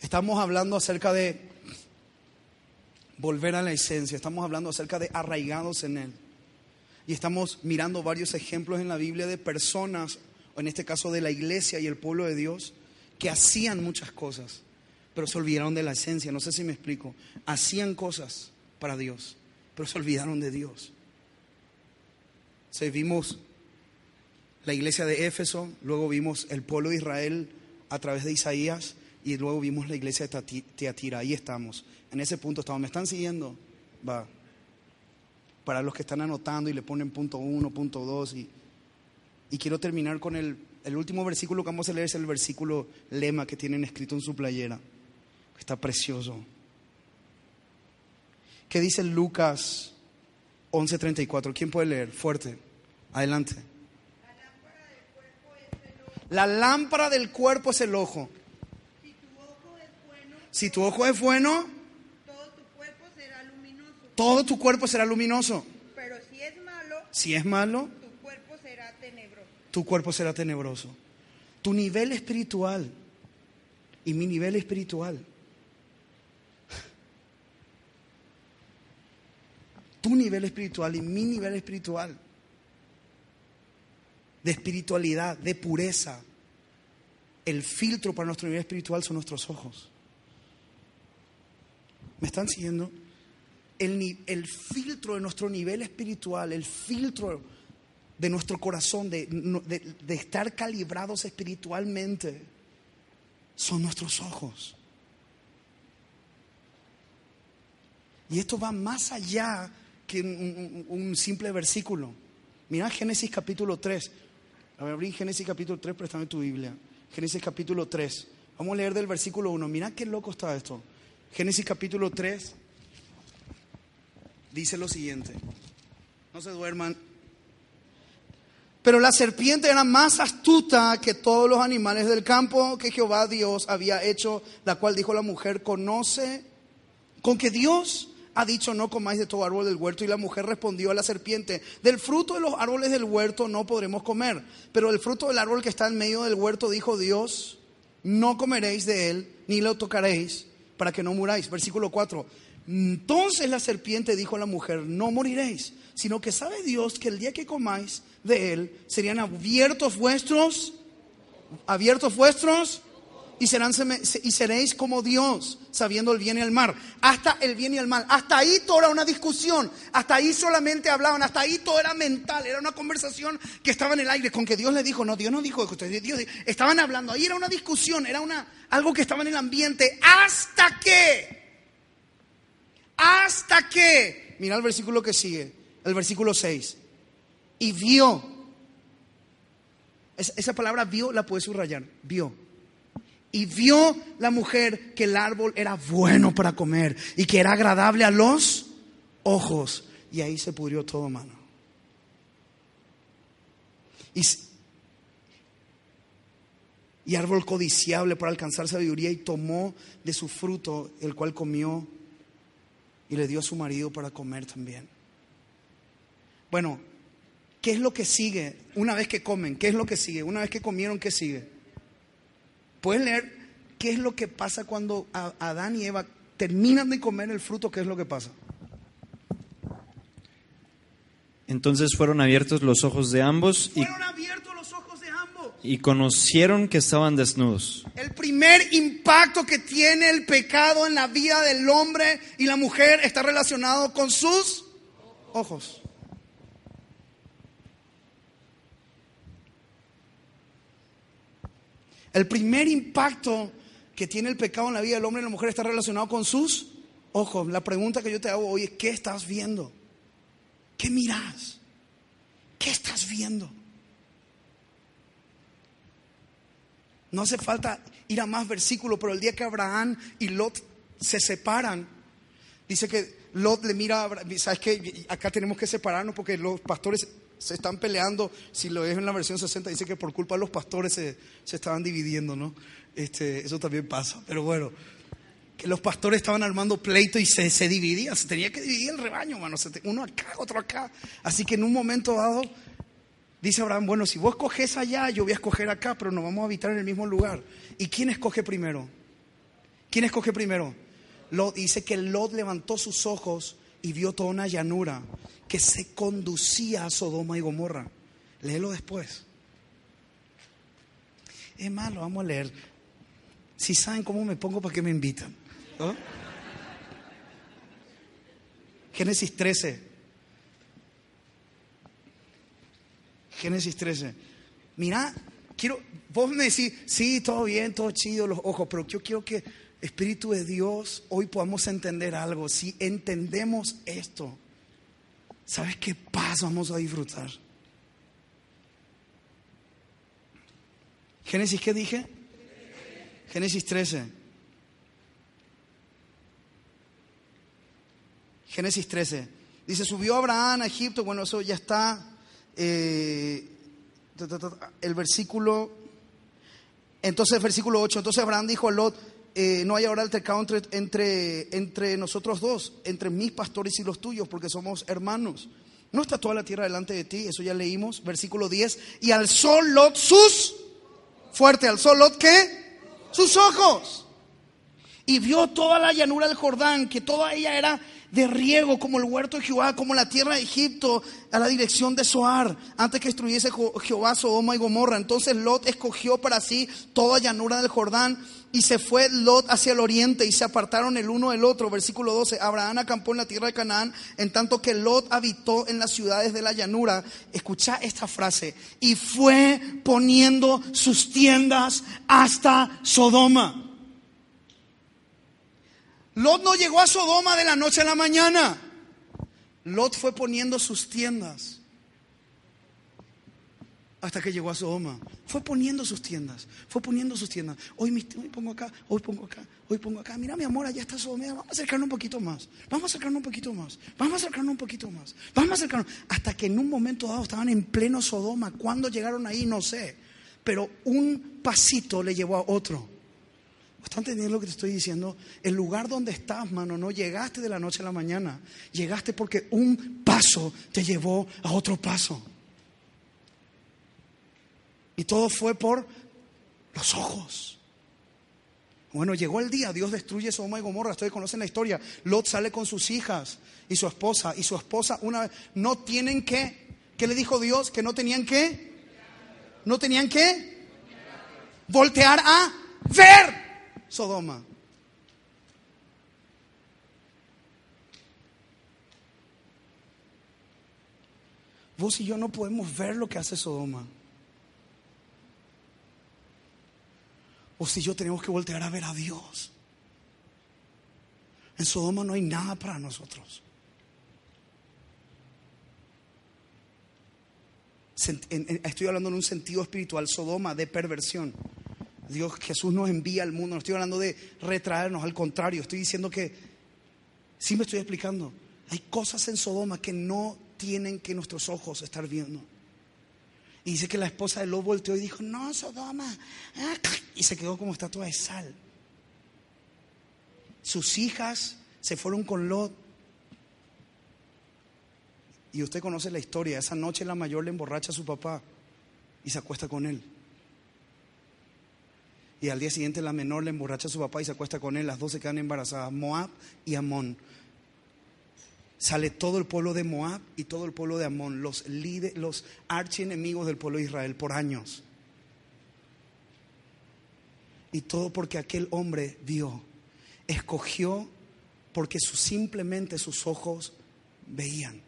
Estamos hablando acerca de volver a la esencia, estamos hablando acerca de arraigados en Él. Y estamos mirando varios ejemplos en la Biblia de personas, o en este caso de la iglesia y el pueblo de Dios, que hacían muchas cosas, pero se olvidaron de la esencia. No sé si me explico. Hacían cosas para Dios, pero se olvidaron de Dios. Se vimos la iglesia de Éfeso, luego vimos el pueblo de Israel a través de Isaías y luego vimos la iglesia de Teatira. Ahí estamos. En ese punto estamos. ¿Me están siguiendo? Va. Para los que están anotando y le ponen punto uno, punto dos. Y, y quiero terminar con el, el último versículo que vamos a leer, es el versículo lema que tienen escrito en su playera. Está precioso. ¿Qué dice Lucas 11:34? ¿Quién puede leer? Fuerte. Adelante. La lámpara del cuerpo es el ojo. Si tu ojo es bueno, todo tu cuerpo será luminoso. todo tu cuerpo será luminoso. Pero si es malo, Si es malo, tu cuerpo será tenebroso. tu cuerpo será tenebroso. Tu nivel espiritual y mi nivel espiritual. Nivel espiritual y mi nivel espiritual. De espiritualidad, de pureza. El filtro para nuestro nivel espiritual son nuestros ojos. ¿Me están siguiendo? El, el filtro de nuestro nivel espiritual, el filtro de nuestro corazón, de, de- de estar calibrados espiritualmente, son nuestros ojos. Y esto va más allá que un, simple versículo. Mira Génesis capítulo 3. A ver, abrí Génesis capítulo 3, préstame tu Biblia. Génesis capítulo 3. Vamos a leer del versículo 1. Mira qué loco está esto. Génesis capítulo 3 dice lo siguiente. No se duerman. Pero la serpiente era más astuta que todos los animales del campo que Jehová Dios había hecho, la cual dijo la mujer, conoce con que Dios ha dicho no comáis de todo árbol del huerto y la mujer respondió a la serpiente, del fruto de los árboles del huerto no podremos comer, pero el fruto del árbol que está en medio del huerto dijo Dios, no comeréis de él ni lo tocaréis para que no muráis. Versículo 4. Entonces la serpiente dijo a la mujer, no moriréis, sino que sabe Dios que el día que comáis de él serían abiertos vuestros, abiertos vuestros y, serán, y seréis como Dios, sabiendo el bien y el mal. Hasta el bien y el mal. Hasta ahí todo era una discusión. Hasta ahí solamente hablaban. Hasta ahí todo era mental. Era una conversación que estaba en el aire. Con que Dios le dijo, no, Dios no dijo ustedes, Dios estaban hablando. Ahí era una discusión. Era una, algo que estaba en el ambiente. Hasta que, hasta que, mira el versículo que sigue. El versículo 6. Y vio. Es- esa palabra vio la puedes subrayar. Vio. Y vio la mujer que el árbol era bueno para comer y que era agradable a los ojos. Y ahí se pudrió todo, mano. Y, y árbol codiciable para alcanzar sabiduría y tomó de su fruto, el cual comió y le dio a su marido para comer también. Bueno, ¿qué es lo que sigue una vez que comen? ¿Qué es lo que sigue? Una vez que comieron, ¿qué sigue? Puedes leer qué es lo que pasa cuando Adán y Eva terminan de comer el fruto, qué es lo que pasa. Entonces fueron abiertos los ojos de ambos y, Fueron abiertos los ojos de ambos. y conocieron que estaban desnudos. El primer impacto que tiene el pecado en la vida del hombre y la mujer está relacionado con sus ojos. El primer impacto que tiene el pecado en la vida del hombre y la mujer está relacionado con sus ojos. La pregunta que yo te hago hoy es, ¿qué estás viendo? ¿Qué miras? ¿Qué estás viendo? No hace falta ir a más versículos, pero el día que Abraham y Lot se separan, dice que Lot le mira, a Abra- ¿sabes qué? Acá tenemos que separarnos porque los pastores se están peleando. Si lo ves en la versión 60, dice que por culpa de los pastores se, se estaban dividiendo, ¿no? Este, eso también pasa, pero bueno. Que los pastores estaban armando pleito y se, se dividía, se tenía que dividir el rebaño, mano. se te- Uno acá, otro acá. Así que en un momento dado, dice Abraham, bueno, si vos escoges allá, yo voy a escoger acá, pero nos vamos a habitar en el mismo lugar. ¿Y quién escoge primero? ¿Quién escoge primero? Lot dice que Lot levantó sus ojos y vio toda una llanura que se conducía a Sodoma y Gomorra. Léelo después. Es más, lo vamos a leer. Si saben cómo me pongo, ¿para qué me invitan? Génesis 13. Génesis 13. Mira, quiero, vos me decís, sí, todo bien, todo chido, los ojos, pero yo quiero que Espíritu de Dios hoy podamos entender algo. Si entendemos esto, ¿sabes qué paz vamos a disfrutar? Génesis, ¿qué dije? Génesis 13. Génesis 13. Dice, subió Abraham a Egipto. Bueno, eso ya está. eh, el versículo. Entonces, versículo 8. Entonces Abraham dijo a Lot: eh, No hay ahora altercado entre, entre, entre nosotros dos, entre mis pastores y los tuyos, porque somos hermanos. No está toda la tierra delante de ti. Eso ya leímos. Versículo 10. Y alzó Lot sus. Fuerte, alzó Lot qué? Sus ojos y vio toda la llanura del Jordán, que toda ella era de riego, como el huerto de Jehová, como la tierra de Egipto, a la dirección de Soar, antes que destruyese Jehová Sodoma y Gomorra. Entonces Lot escogió para sí toda llanura del Jordán y se fue Lot hacia el oriente y se apartaron el uno del otro. Versículo 12. Abraham acampó en la tierra de Canaán, en tanto que Lot habitó en las ciudades de la llanura. Escucha esta frase. Y fue poniendo sus tiendas hasta Sodoma. Lot no llegó a Sodoma de la noche a la mañana. Lot fue poniendo sus tiendas hasta que llegó a Sodoma. Fue poniendo sus tiendas, fue poniendo sus tiendas. Hoy, mis- hoy pongo acá, hoy pongo acá, hoy pongo acá. Mira, mi amor, allá está Sodoma. Vamos a acercarnos un poquito más. Vamos a acercarnos un poquito más. Vamos a acercarnos un poquito más. Vamos a acercarnos. Hasta que en un momento dado estaban en pleno Sodoma. ¿Cuándo llegaron ahí? No sé. Pero un pasito le llevó a otro. ¿Están entendiendo lo que te estoy diciendo? El lugar donde estás, mano, no llegaste de la noche a la mañana. Llegaste porque un paso te llevó a otro paso. Y todo fue por los ojos. Bueno, llegó el día, Dios destruye Sodoma y Gomorra, ustedes conocen la historia. Lot sale con sus hijas y su esposa, y su esposa una vez, no tienen que, ¿qué le dijo Dios? Que no tenían que, no tenían que voltear a ver Sodoma. Vos y yo no podemos ver lo que hace Sodoma. O si yo tenemos que voltear a ver a Dios. En Sodoma no hay nada para nosotros. Estoy hablando en un sentido espiritual, Sodoma de perversión. Dios, Jesús nos envía al mundo. No estoy hablando de retraernos, al contrario, estoy diciendo que, sí me estoy explicando, hay cosas en Sodoma que no tienen que nuestros ojos estar viendo. Y dice que la esposa de Lot volteó y dijo, no, Sodoma. ah", Y se quedó como estatua de sal. Sus hijas se fueron con Lot. Y usted conoce la historia. Esa noche la mayor le emborracha a su papá y se acuesta con él. Y al día siguiente la menor le emborracha a su papá y se acuesta con él. Las dos se quedan embarazadas, Moab y Amón. Sale todo el pueblo de Moab y todo el pueblo de Amón, los, líderes, los archienemigos del pueblo de Israel por años. Y todo porque aquel hombre vio, escogió porque su- simplemente sus ojos veían.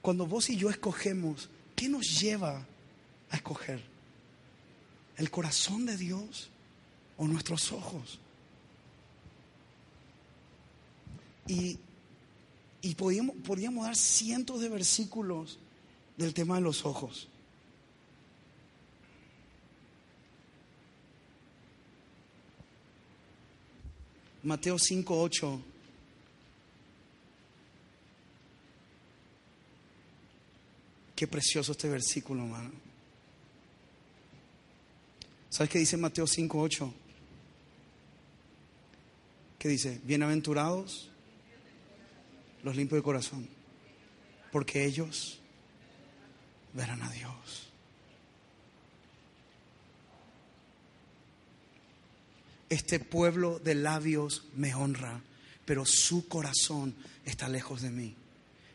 Cuando vos y yo escogemos, ¿qué nos lleva a escoger? ¿El corazón de Dios o nuestros ojos? Y Y podíamos, podríamos dar cientos de versículos del tema de los ojos. Mateo 5, 8. Qué precioso este versículo, hermano. ¿Sabes qué dice Mateo 5, 8? ¿Qué dice? Bienaventurados los limpios de corazón, porque ellos verán a Dios. Este pueblo de labios me honra, pero su corazón está lejos de mí.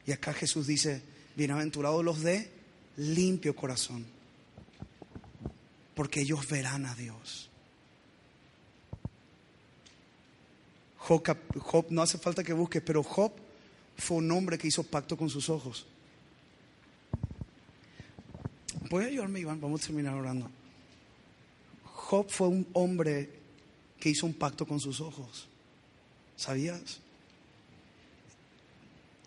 Y acá Jesús dice, bienaventurados los de limpio corazón, porque ellos verán a Dios. Job, no hace falta que busques, pero Job fue un hombre que hizo pacto con sus ojos. ¿Puede ayudarme, Iván? Vamos a terminar orando. Job fue un hombre que hizo un pacto con sus ojos. ¿Sabías?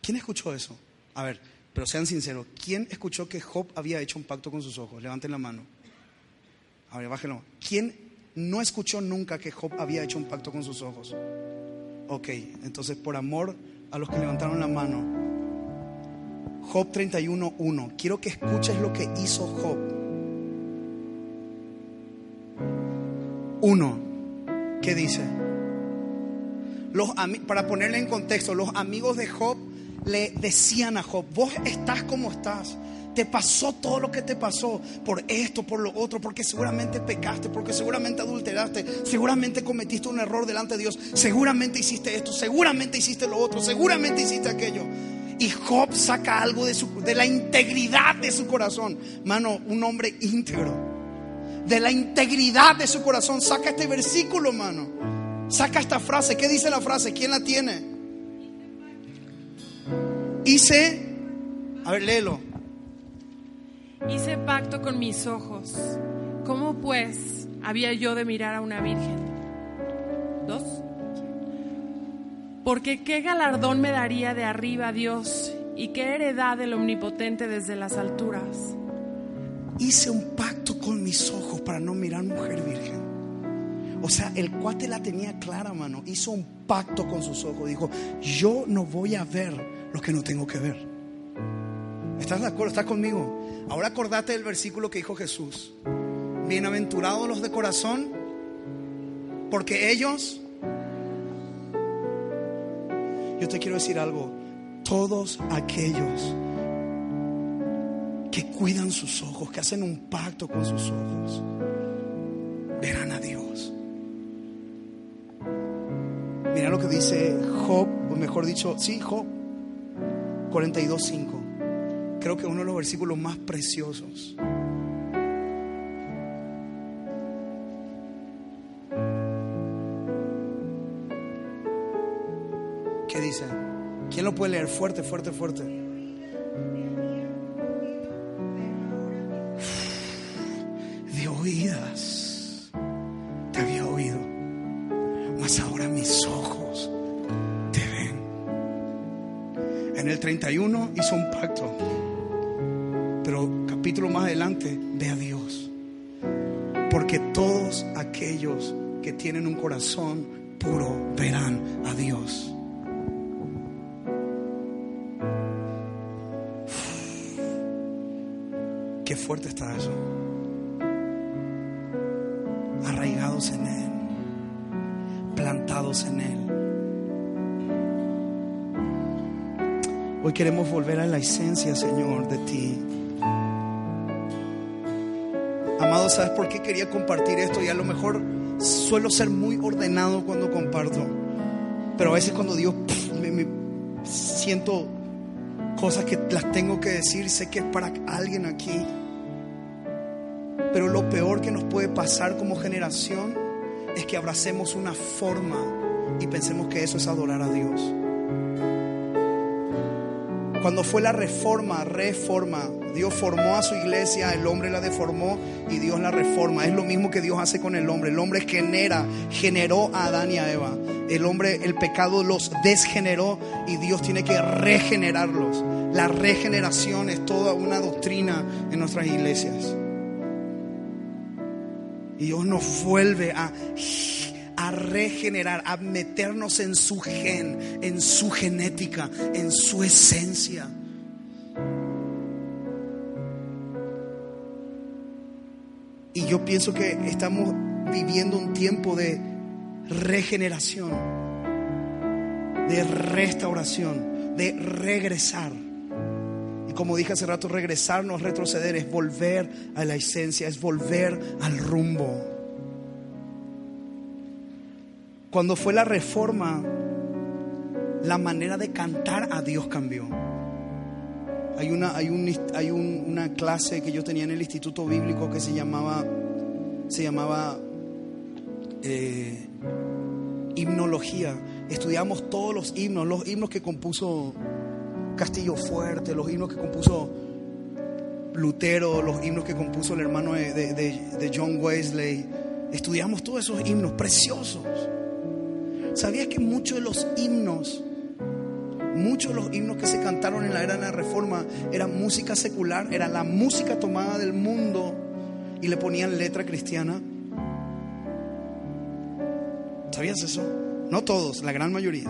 ¿Quién escuchó eso? A ver, pero sean sinceros. ¿Quién escuchó que Job había hecho un pacto con sus ojos? Levanten la mano. A ver, bájenlo. ¿Quién no escuchó nunca que Job había hecho un pacto con sus ojos? Ok, entonces por amor a los que levantaron la mano. Job 31.1. Quiero que escuches lo que hizo Job. Uno, ¿qué dice? Los, para ponerle en contexto, los amigos de Job le decían a Job, vos estás como estás. Te pasó todo lo que te pasó por esto, por lo otro, porque seguramente pecaste, porque seguramente adulteraste, seguramente cometiste un error delante de Dios, seguramente hiciste esto, seguramente hiciste lo otro, seguramente hiciste aquello. Y Job saca algo de, su, de la integridad de su corazón. Mano, un hombre íntegro. De la integridad de su corazón. Saca este versículo, mano. Saca esta frase. ¿Qué dice la frase? ¿Quién la tiene? Hice, a ver, léelo. Hice pacto con mis ojos. ¿Cómo pues había yo de mirar a una virgen? Dos. Porque qué galardón me daría de arriba Dios y qué heredad del omnipotente desde las alturas. Hice un pacto con mis ojos para no mirar mujer virgen. O sea, el cuate la tenía clara, mano. Hizo un pacto con sus ojos. Dijo, yo no voy a ver lo que no tengo que ver. ¿Estás de acuerdo? ¿Estás conmigo? Ahora acordate del versículo que dijo Jesús. Bienaventurados los de corazón, porque ellos... Yo te quiero decir algo. Todos aquellos que cuidan sus ojos, que hacen un pacto con sus ojos, verán a Dios. Mira lo que dice Job, o mejor dicho, sí, Job 42.5. Creo que uno de los versículos más preciosos. ¿Qué dice? ¿Quién lo puede leer? Fuerte, fuerte, fuerte. Corazón puro verán a Dios. Qué fuerte está eso. Arraigados en Él, plantados en Él. Hoy queremos volver a la esencia, Señor, de ti. Amado, ¿sabes por qué quería compartir esto? Y a lo mejor suelo ser muy ordenado cuando comparto. Pero a veces cuando Dios me, me siento cosas que las tengo que decir, sé que es para alguien aquí. Pero lo peor que nos puede pasar como generación es que abracemos una forma y pensemos que eso es adorar a Dios. Cuando fue la reforma, reforma, Dios formó a su iglesia, el hombre la deformó y Dios la reforma. Es lo mismo que Dios hace con el hombre. El hombre genera, generó a Adán y a Eva. El hombre, el pecado los desgeneró y Dios tiene que regenerarlos. La regeneración es toda una doctrina en nuestras iglesias. Y Dios nos vuelve a a regenerar, a meternos en su gen, en su genética, en su esencia. Y yo pienso que estamos viviendo un tiempo de regeneración, de restauración, de regresar. Y como dije hace rato, regresar no es retroceder, es volver a la esencia, es volver al rumbo. Cuando fue la reforma, la manera de cantar a Dios cambió. Hay una, hay, hay una clase que yo tenía en el Instituto Bíblico que se llamaba, se llamaba eh, himnología. Estudiamos todos los himnos, los himnos que compuso Castillo Fuerte, los himnos que compuso Lutero, los himnos que compuso el hermano de John Wesley. Estudiamos todos esos himnos preciosos. ¿Sabías que muchos de los himnos, muchos de los himnos que se cantaron en la era de la Reforma eran música secular, era la música tomada del mundo y le ponían letra cristiana? ¿Sabías eso? No todos, la gran mayoría,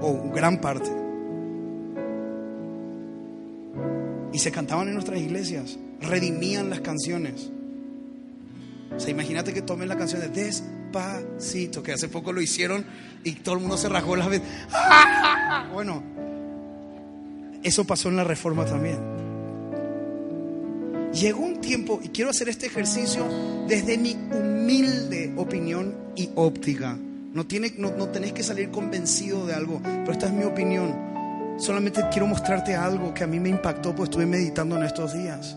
o gran parte. Y se cantaban en nuestras iglesias, redimían las canciones. O sea, imagínate que tomen la canción de Des despacito, que hace poco lo hicieron y todo el mundo se rajó la vez. Bueno, eso pasó en la reforma también. Llegó un tiempo, y quiero hacer este ejercicio desde mi humilde opinión y óptica. No, tiene, no, no tenés que salir convencido de algo, pero esta es mi opinión. Solamente quiero mostrarte algo que a mí me impactó, pues estuve meditando en estos días.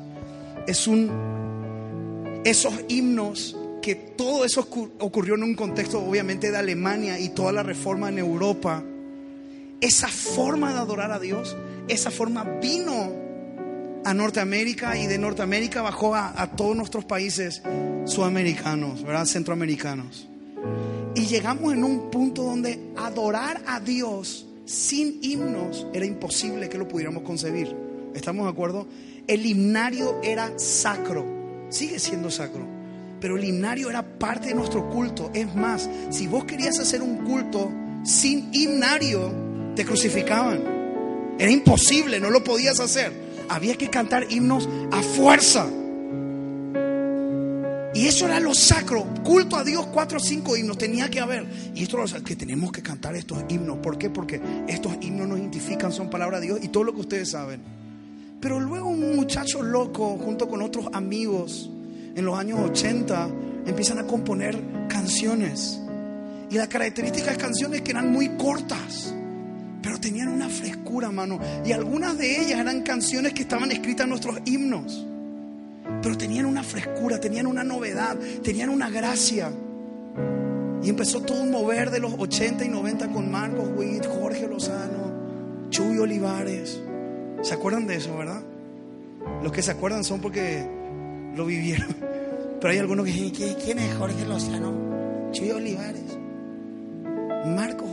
Es un. Esos himnos que todo eso ocurrió en un contexto obviamente de Alemania y toda la reforma en Europa, esa forma de adorar a Dios, esa forma vino a Norteamérica y de Norteamérica bajó a, todos nuestros países sudamericanos, ¿verdad? Centroamericanos. Y llegamos en un punto donde adorar a Dios sin himnos era imposible que lo pudiéramos concebir. ¿Estamos de acuerdo? El himnario era sacro, sigue siendo sacro pero el himnario era parte de nuestro culto. Es más, si vos querías hacer un culto sin himnario, te crucificaban. Era imposible, no lo podías hacer. Había que cantar himnos a fuerza. Y eso era lo sacro. Culto a Dios, cuatro o cinco himnos tenía que haber. Y esto es que tenemos que cantar estos himnos. ¿Por qué? Porque estos himnos nos identifican, son palabra de Dios y todo lo que ustedes saben. Pero luego un muchacho loco, junto con otros amigos, en los años 80 empiezan a componer canciones. Y la característica de canciones que eran muy cortas, pero tenían una frescura, mano. Y algunas de ellas eran canciones que estaban escritas en nuestros himnos, pero tenían una frescura, tenían una novedad, tenían una gracia. Y empezó todo un mover de los 80 y 90 con Marcos Witt, Jorge Lozano, Chuy Olivares. ¿Se acuerdan de eso, verdad? Los que se acuerdan son porque lo vivieron. Pero hay algunos que dicen, ¿quién es Jorge Lozano? Chuy Olivares. Marcos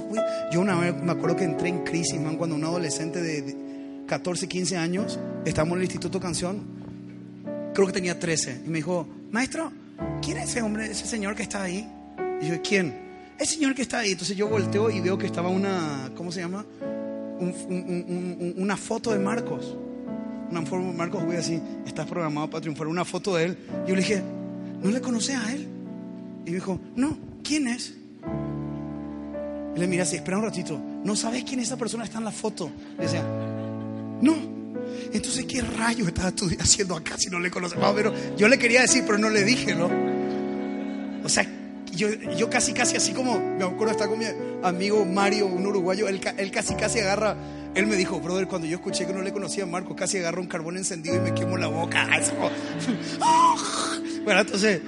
Yo una vez me acuerdo que entré en crisis, man, cuando un adolescente de 14, 15 años, estábamos en el Instituto Canción, creo que tenía 13, y me dijo, maestro, ¿quién es ese hombre, ese señor que está ahí? Y yo, ¿quién? El señor que está ahí. Entonces yo volteo y veo que estaba una, ¿cómo se llama? una foto de Marcos Marcos voy así, estás programado para triunfar, una foto de él. Yo le dije, ¿no le conoces a él? Y dijo, no, ¿quién es? Y le miré así, espera un ratito, ¿no sabes quién esa persona está en la foto? Le decía, no. Entonces, ¿qué rayos estás haciendo acá si no le conoces? pero yo le quería decir, pero no le dije, ¿no? O sea, yo, yo casi, casi así como, me acuerdo estar con mi amigo Mario, un uruguayo, él, él casi, casi agarra él me dijo, brother, cuando yo escuché que no le conocía a Marco, casi agarro un carbón encendido y me quemo la boca. Bueno, entonces,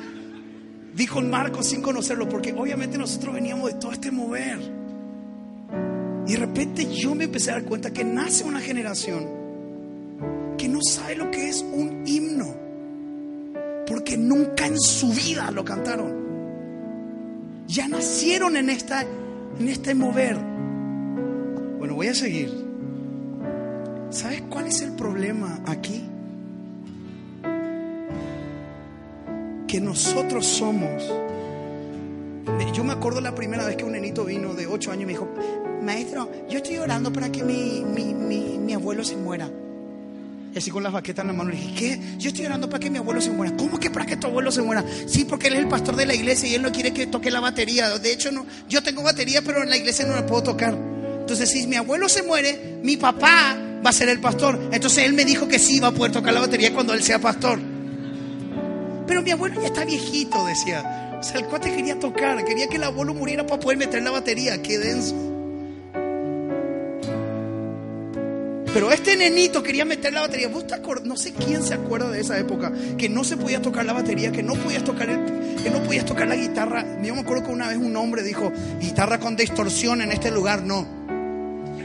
dijo Marco sin conocerlo, porque obviamente nosotros veníamos de todo este mover. Y de repente yo me empecé a dar cuenta que nace una generación que no sabe lo que es un himno, porque nunca en su vida lo cantaron. Ya nacieron en, esta, en este mover. Bueno, voy a seguir. ¿Sabes cuál es el problema aquí? Que nosotros somos. Yo me acuerdo la primera vez que un nenito vino de 8 años y me dijo, maestro, yo estoy orando para que mi, mi, mi, mi abuelo se muera. Y así con las baquetas en la mano le dije, ¿qué? Yo estoy orando para que mi abuelo se muera. ¿Cómo que para que tu abuelo se muera? Sí, porque él es el pastor de la iglesia y él no quiere que toque la batería. De hecho, no, yo tengo batería, pero en la iglesia no la puedo tocar. Entonces, si mi abuelo se muere, mi papá va a ser el pastor. Entonces, él me dijo que sí va a poder tocar la batería cuando él sea pastor. Pero mi abuelo ya está viejito, decía. O sea, el cuate quería tocar, quería que el abuelo muriera para poder meter la batería. Qué denso. Pero este nenito quería meter la batería. ¿Vos te no sé quién se acuerda de esa época que no se podía tocar la batería, que no podías tocar el, que no podías tocar la guitarra. Yo me acuerdo que una vez un hombre dijo, guitarra con distorsión en este lugar, no.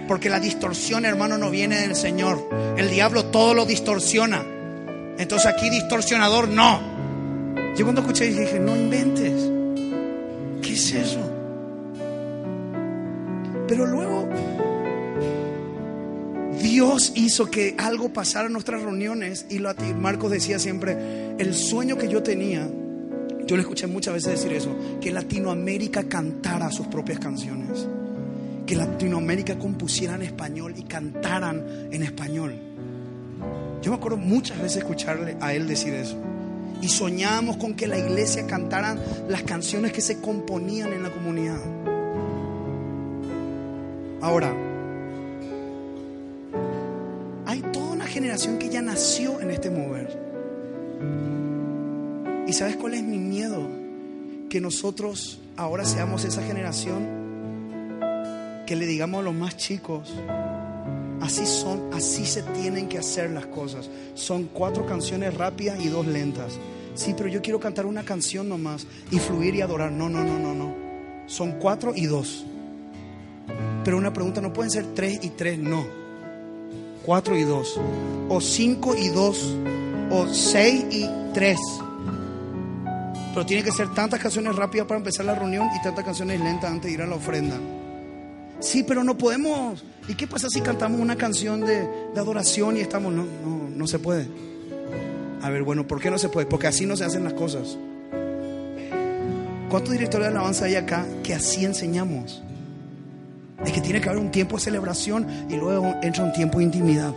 Porque la distorsión, hermano, no viene del Señor. El diablo todo lo distorsiona. Entonces aquí distorsionador no. Yo cuando escuché dije, no inventes. ¿Qué es eso? Pero luego Dios hizo que algo pasara en nuestras reuniones y lo, Marcos decía siempre, el sueño que yo tenía, yo le escuché muchas veces decir eso, que Latinoamérica cantara sus propias canciones, que Latinoamérica compusiera en español y cantaran en español. Yo me acuerdo muchas veces escucharle a él decir eso. Y soñábamos con que la iglesia cantara las canciones que se componían en la comunidad. Ahora, generación que ya nació en este mover. ¿Y sabes cuál es mi miedo? Que nosotros ahora seamos esa generación que le digamos a los más chicos, así son, así se tienen que hacer las cosas. Son cuatro canciones rápidas y dos lentas. Sí, pero yo quiero cantar una canción nomás y fluir y adorar. No, no, no, no, no. Son cuatro y dos. Pero una pregunta, no pueden ser tres y tres, no. 4 y 2, o 5 y 2, o 6 y 3. Pero tiene que ser tantas canciones rápidas para empezar la reunión y tantas canciones lentas antes de ir a la ofrenda. Sí, pero no podemos. ¿Y qué pasa si cantamos una canción de, adoración y estamos... No, no, no se puede. A ver, bueno, ¿por qué no se puede? Porque así no se hacen las cosas. ¿Cuántos directores de alabanza hay acá que así enseñamos? Es que tiene que haber un tiempo de celebración y luego entra un tiempo de intimidad.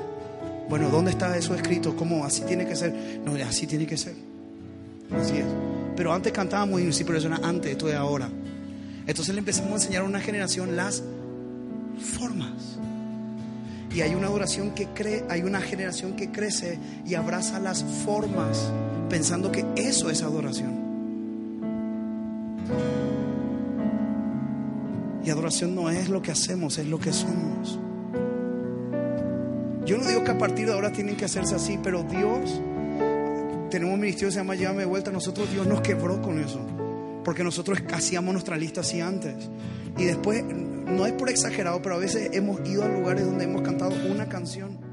Bueno, ¿dónde está eso escrito? ¿Cómo así tiene que ser? No, así tiene que ser. Así es. Pero antes cantábamos y sí, pero eso era antes, esto es ahora. Entonces le empezamos a enseñar a una generación las formas. Y hay una adoración que cree, hay una generación que crece y abraza las formas, pensando que eso es adoración. Y adoración no es lo que hacemos, es lo que somos. Yo no digo que a partir de ahora tienen que hacerse así, pero Dios, tenemos un ministerio que se llama Llévame de vuelta, nosotros Dios nos quebró con eso. Porque nosotros hacíamos nuestra lista así antes. Y después, no es por exagerado, pero a veces hemos ido a lugares donde hemos cantado una canción